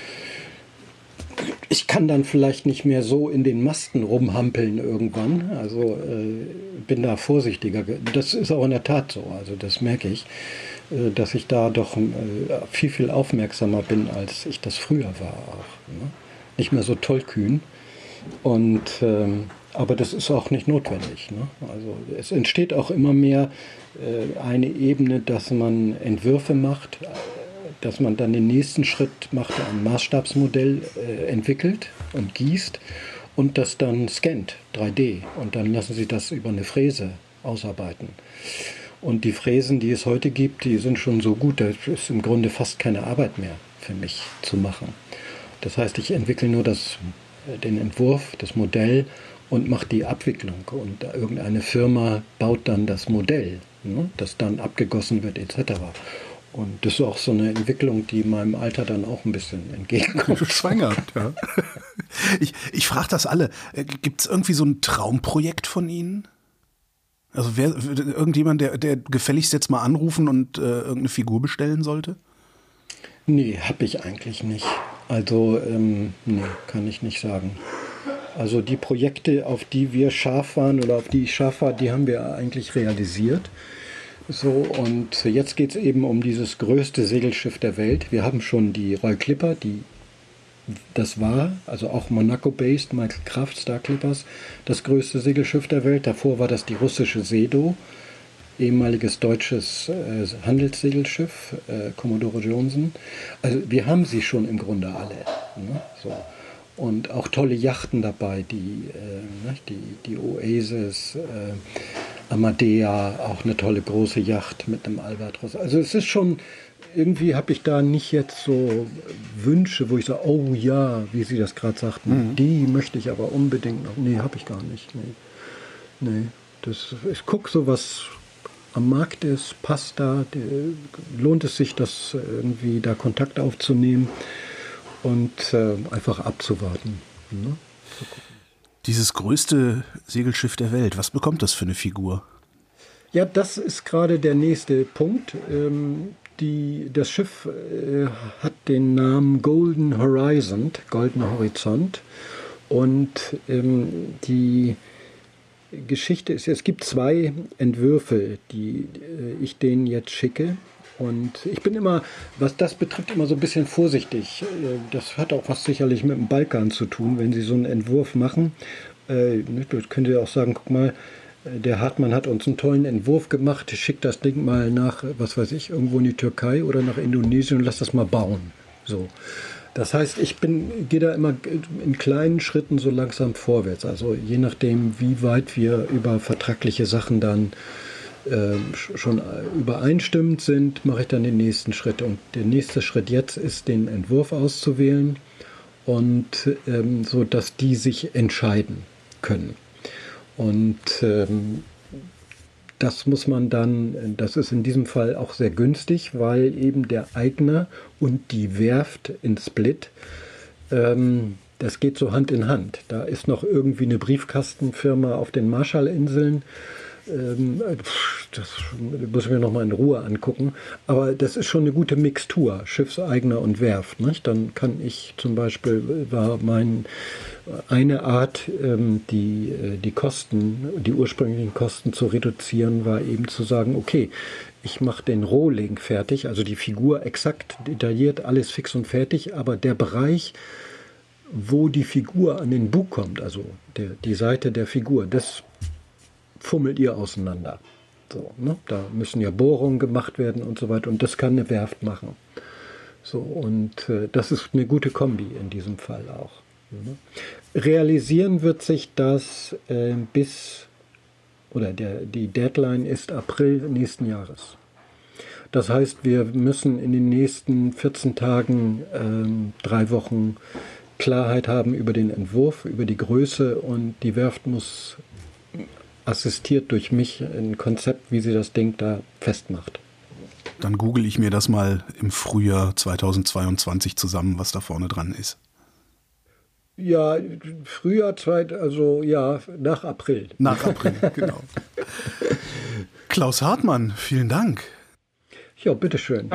ich kann dann vielleicht nicht mehr so in den Masten rumhampeln irgendwann. Also äh, bin da vorsichtiger. Das ist auch in der Tat so. Also das merke ich, äh, dass ich da doch äh, viel, viel aufmerksamer bin, als ich das früher war auch. Ne? Nicht mehr so tollkühn. Und ähm, aber das ist auch nicht notwendig. Ne? Also es entsteht auch immer mehr äh, eine Ebene, dass man Entwürfe macht, dass man dann den nächsten Schritt macht, ein Maßstabsmodell äh, entwickelt und gießt und das dann scannt, 3D. Und dann lassen Sie das über eine Fräse ausarbeiten. Und die Fräsen, die es heute gibt, die sind schon so gut, da ist im Grunde fast keine Arbeit mehr für mich zu machen. Das heißt, ich entwickle nur das, äh, den Entwurf, das Modell und mache die Abwicklung. Und irgendeine Firma baut dann das Modell, ne, das dann abgegossen wird etc. Und das ist auch so eine Entwicklung, die meinem Alter dann auch ein bisschen entgegenkommt. (laughs) Schwanger, ja. (laughs) Ich, ich frage das alle. Äh, Gibt es irgendwie so ein Traumprojekt von Ihnen? Also wer, irgendjemand, der, der gefälligst jetzt mal anrufen und äh, irgendeine Figur bestellen sollte? Nee, habe ich eigentlich nicht. Also, ähm, nee, kann ich nicht sagen. Also die Projekte, auf die wir scharf waren oder auf die ich scharf war, die haben wir eigentlich realisiert. So, und jetzt geht es eben um dieses größte Segelschiff der Welt. Wir haben schon die Roy Clipper, die das war, also auch Monaco-based, Michael Kraft, Star Clippers, das größte Segelschiff der Welt. Davor war das die russische Sedo, ehemaliges deutsches äh, Handelssegelschiff, äh, Commodore Johnson. Also wir haben sie schon im Grunde alle. Ne? So. Und auch tolle Yachten dabei, die, äh, ne? die, die Oasis, äh, Amadea, auch eine tolle große Yacht mit einem Albatros. Also es ist schon, irgendwie habe ich da nicht jetzt so Wünsche, wo ich sage, oh ja, wie Sie das gerade sagten, mhm. die möchte ich aber unbedingt noch. Nee, habe ich gar nicht. Nee. nee. Das, ich gucke so, was am Markt ist, passt da, lohnt es sich, das irgendwie da Kontakt aufzunehmen und äh, einfach abzuwarten. Ne? Dieses größte Segelschiff der Welt, was bekommt das für eine Figur? Ja, das ist gerade der nächste Punkt. Ähm, die, das Schiff äh, hat den Namen Golden Horizon, Goldener Horizont. Und ähm, die Geschichte ist, es gibt zwei Entwürfe, die äh, ich denen jetzt schicke. Und ich bin immer, was das betrifft, immer so ein bisschen vorsichtig. Äh, das hat auch was sicherlich mit dem Balkan zu tun, wenn Sie so einen Entwurf machen. Äh, ne, könnt ihr auch sagen, guck mal, äh, der Hartmann hat uns einen tollen Entwurf gemacht, schickt das Ding mal nach, was weiß ich, irgendwo in die Türkei oder nach Indonesien und lass das mal bauen. So. Das heißt, ich bin, gehe da immer in kleinen Schritten so langsam vorwärts. Also je nachdem, wie weit wir über vertragliche Sachen dann schon übereinstimmend sind, mache ich dann den nächsten Schritt. Und der nächste Schritt jetzt ist, den Entwurf auszuwählen und ähm, so, dass die sich entscheiden können. Und ähm, das muss man dann, das ist in diesem Fall auch sehr günstig, weil eben der Eigner und die Werft in Split, ähm, das geht so Hand in Hand. Da ist noch irgendwie eine Briefkastenfirma auf den Marshallinseln Ähm, das muss ich mir nochmal in Ruhe angucken. Aber das ist schon eine gute Mixtur, Schiffseigner und Werft. Nicht? Dann kann ich zum Beispiel, war mein eine Art, ähm, die, äh, die Kosten, die ursprünglichen Kosten zu reduzieren, war eben zu sagen, okay, ich mache den Rohling fertig, also die Figur exakt detailliert, alles fix und fertig, aber der Bereich, wo die Figur an den Bug kommt, also der, die Seite der Figur, das fummelt ihr auseinander. So, ne? Da müssen ja Bohrungen gemacht werden und so weiter und das kann eine Werft machen. So, und äh, das ist eine gute Kombi in diesem Fall auch. Ne? Realisieren wird sich das äh, bis, oder der, die Deadline ist April nächsten Jahres. Das heißt, wir müssen in den nächsten 14 Tagen, ähm, drei Wochen Klarheit haben über den Entwurf, über die Größe und die Werft muss assistiert durch mich ein Konzept, wie sie das Ding da festmacht. Dann google ich mir das mal im Frühjahr 2022 zusammen, was da vorne dran ist. Ja, Frühjahr, zweit, also ja, nach April. Nach April, (laughs) genau. Klaus Hartmann, vielen Dank. Ja, bitteschön.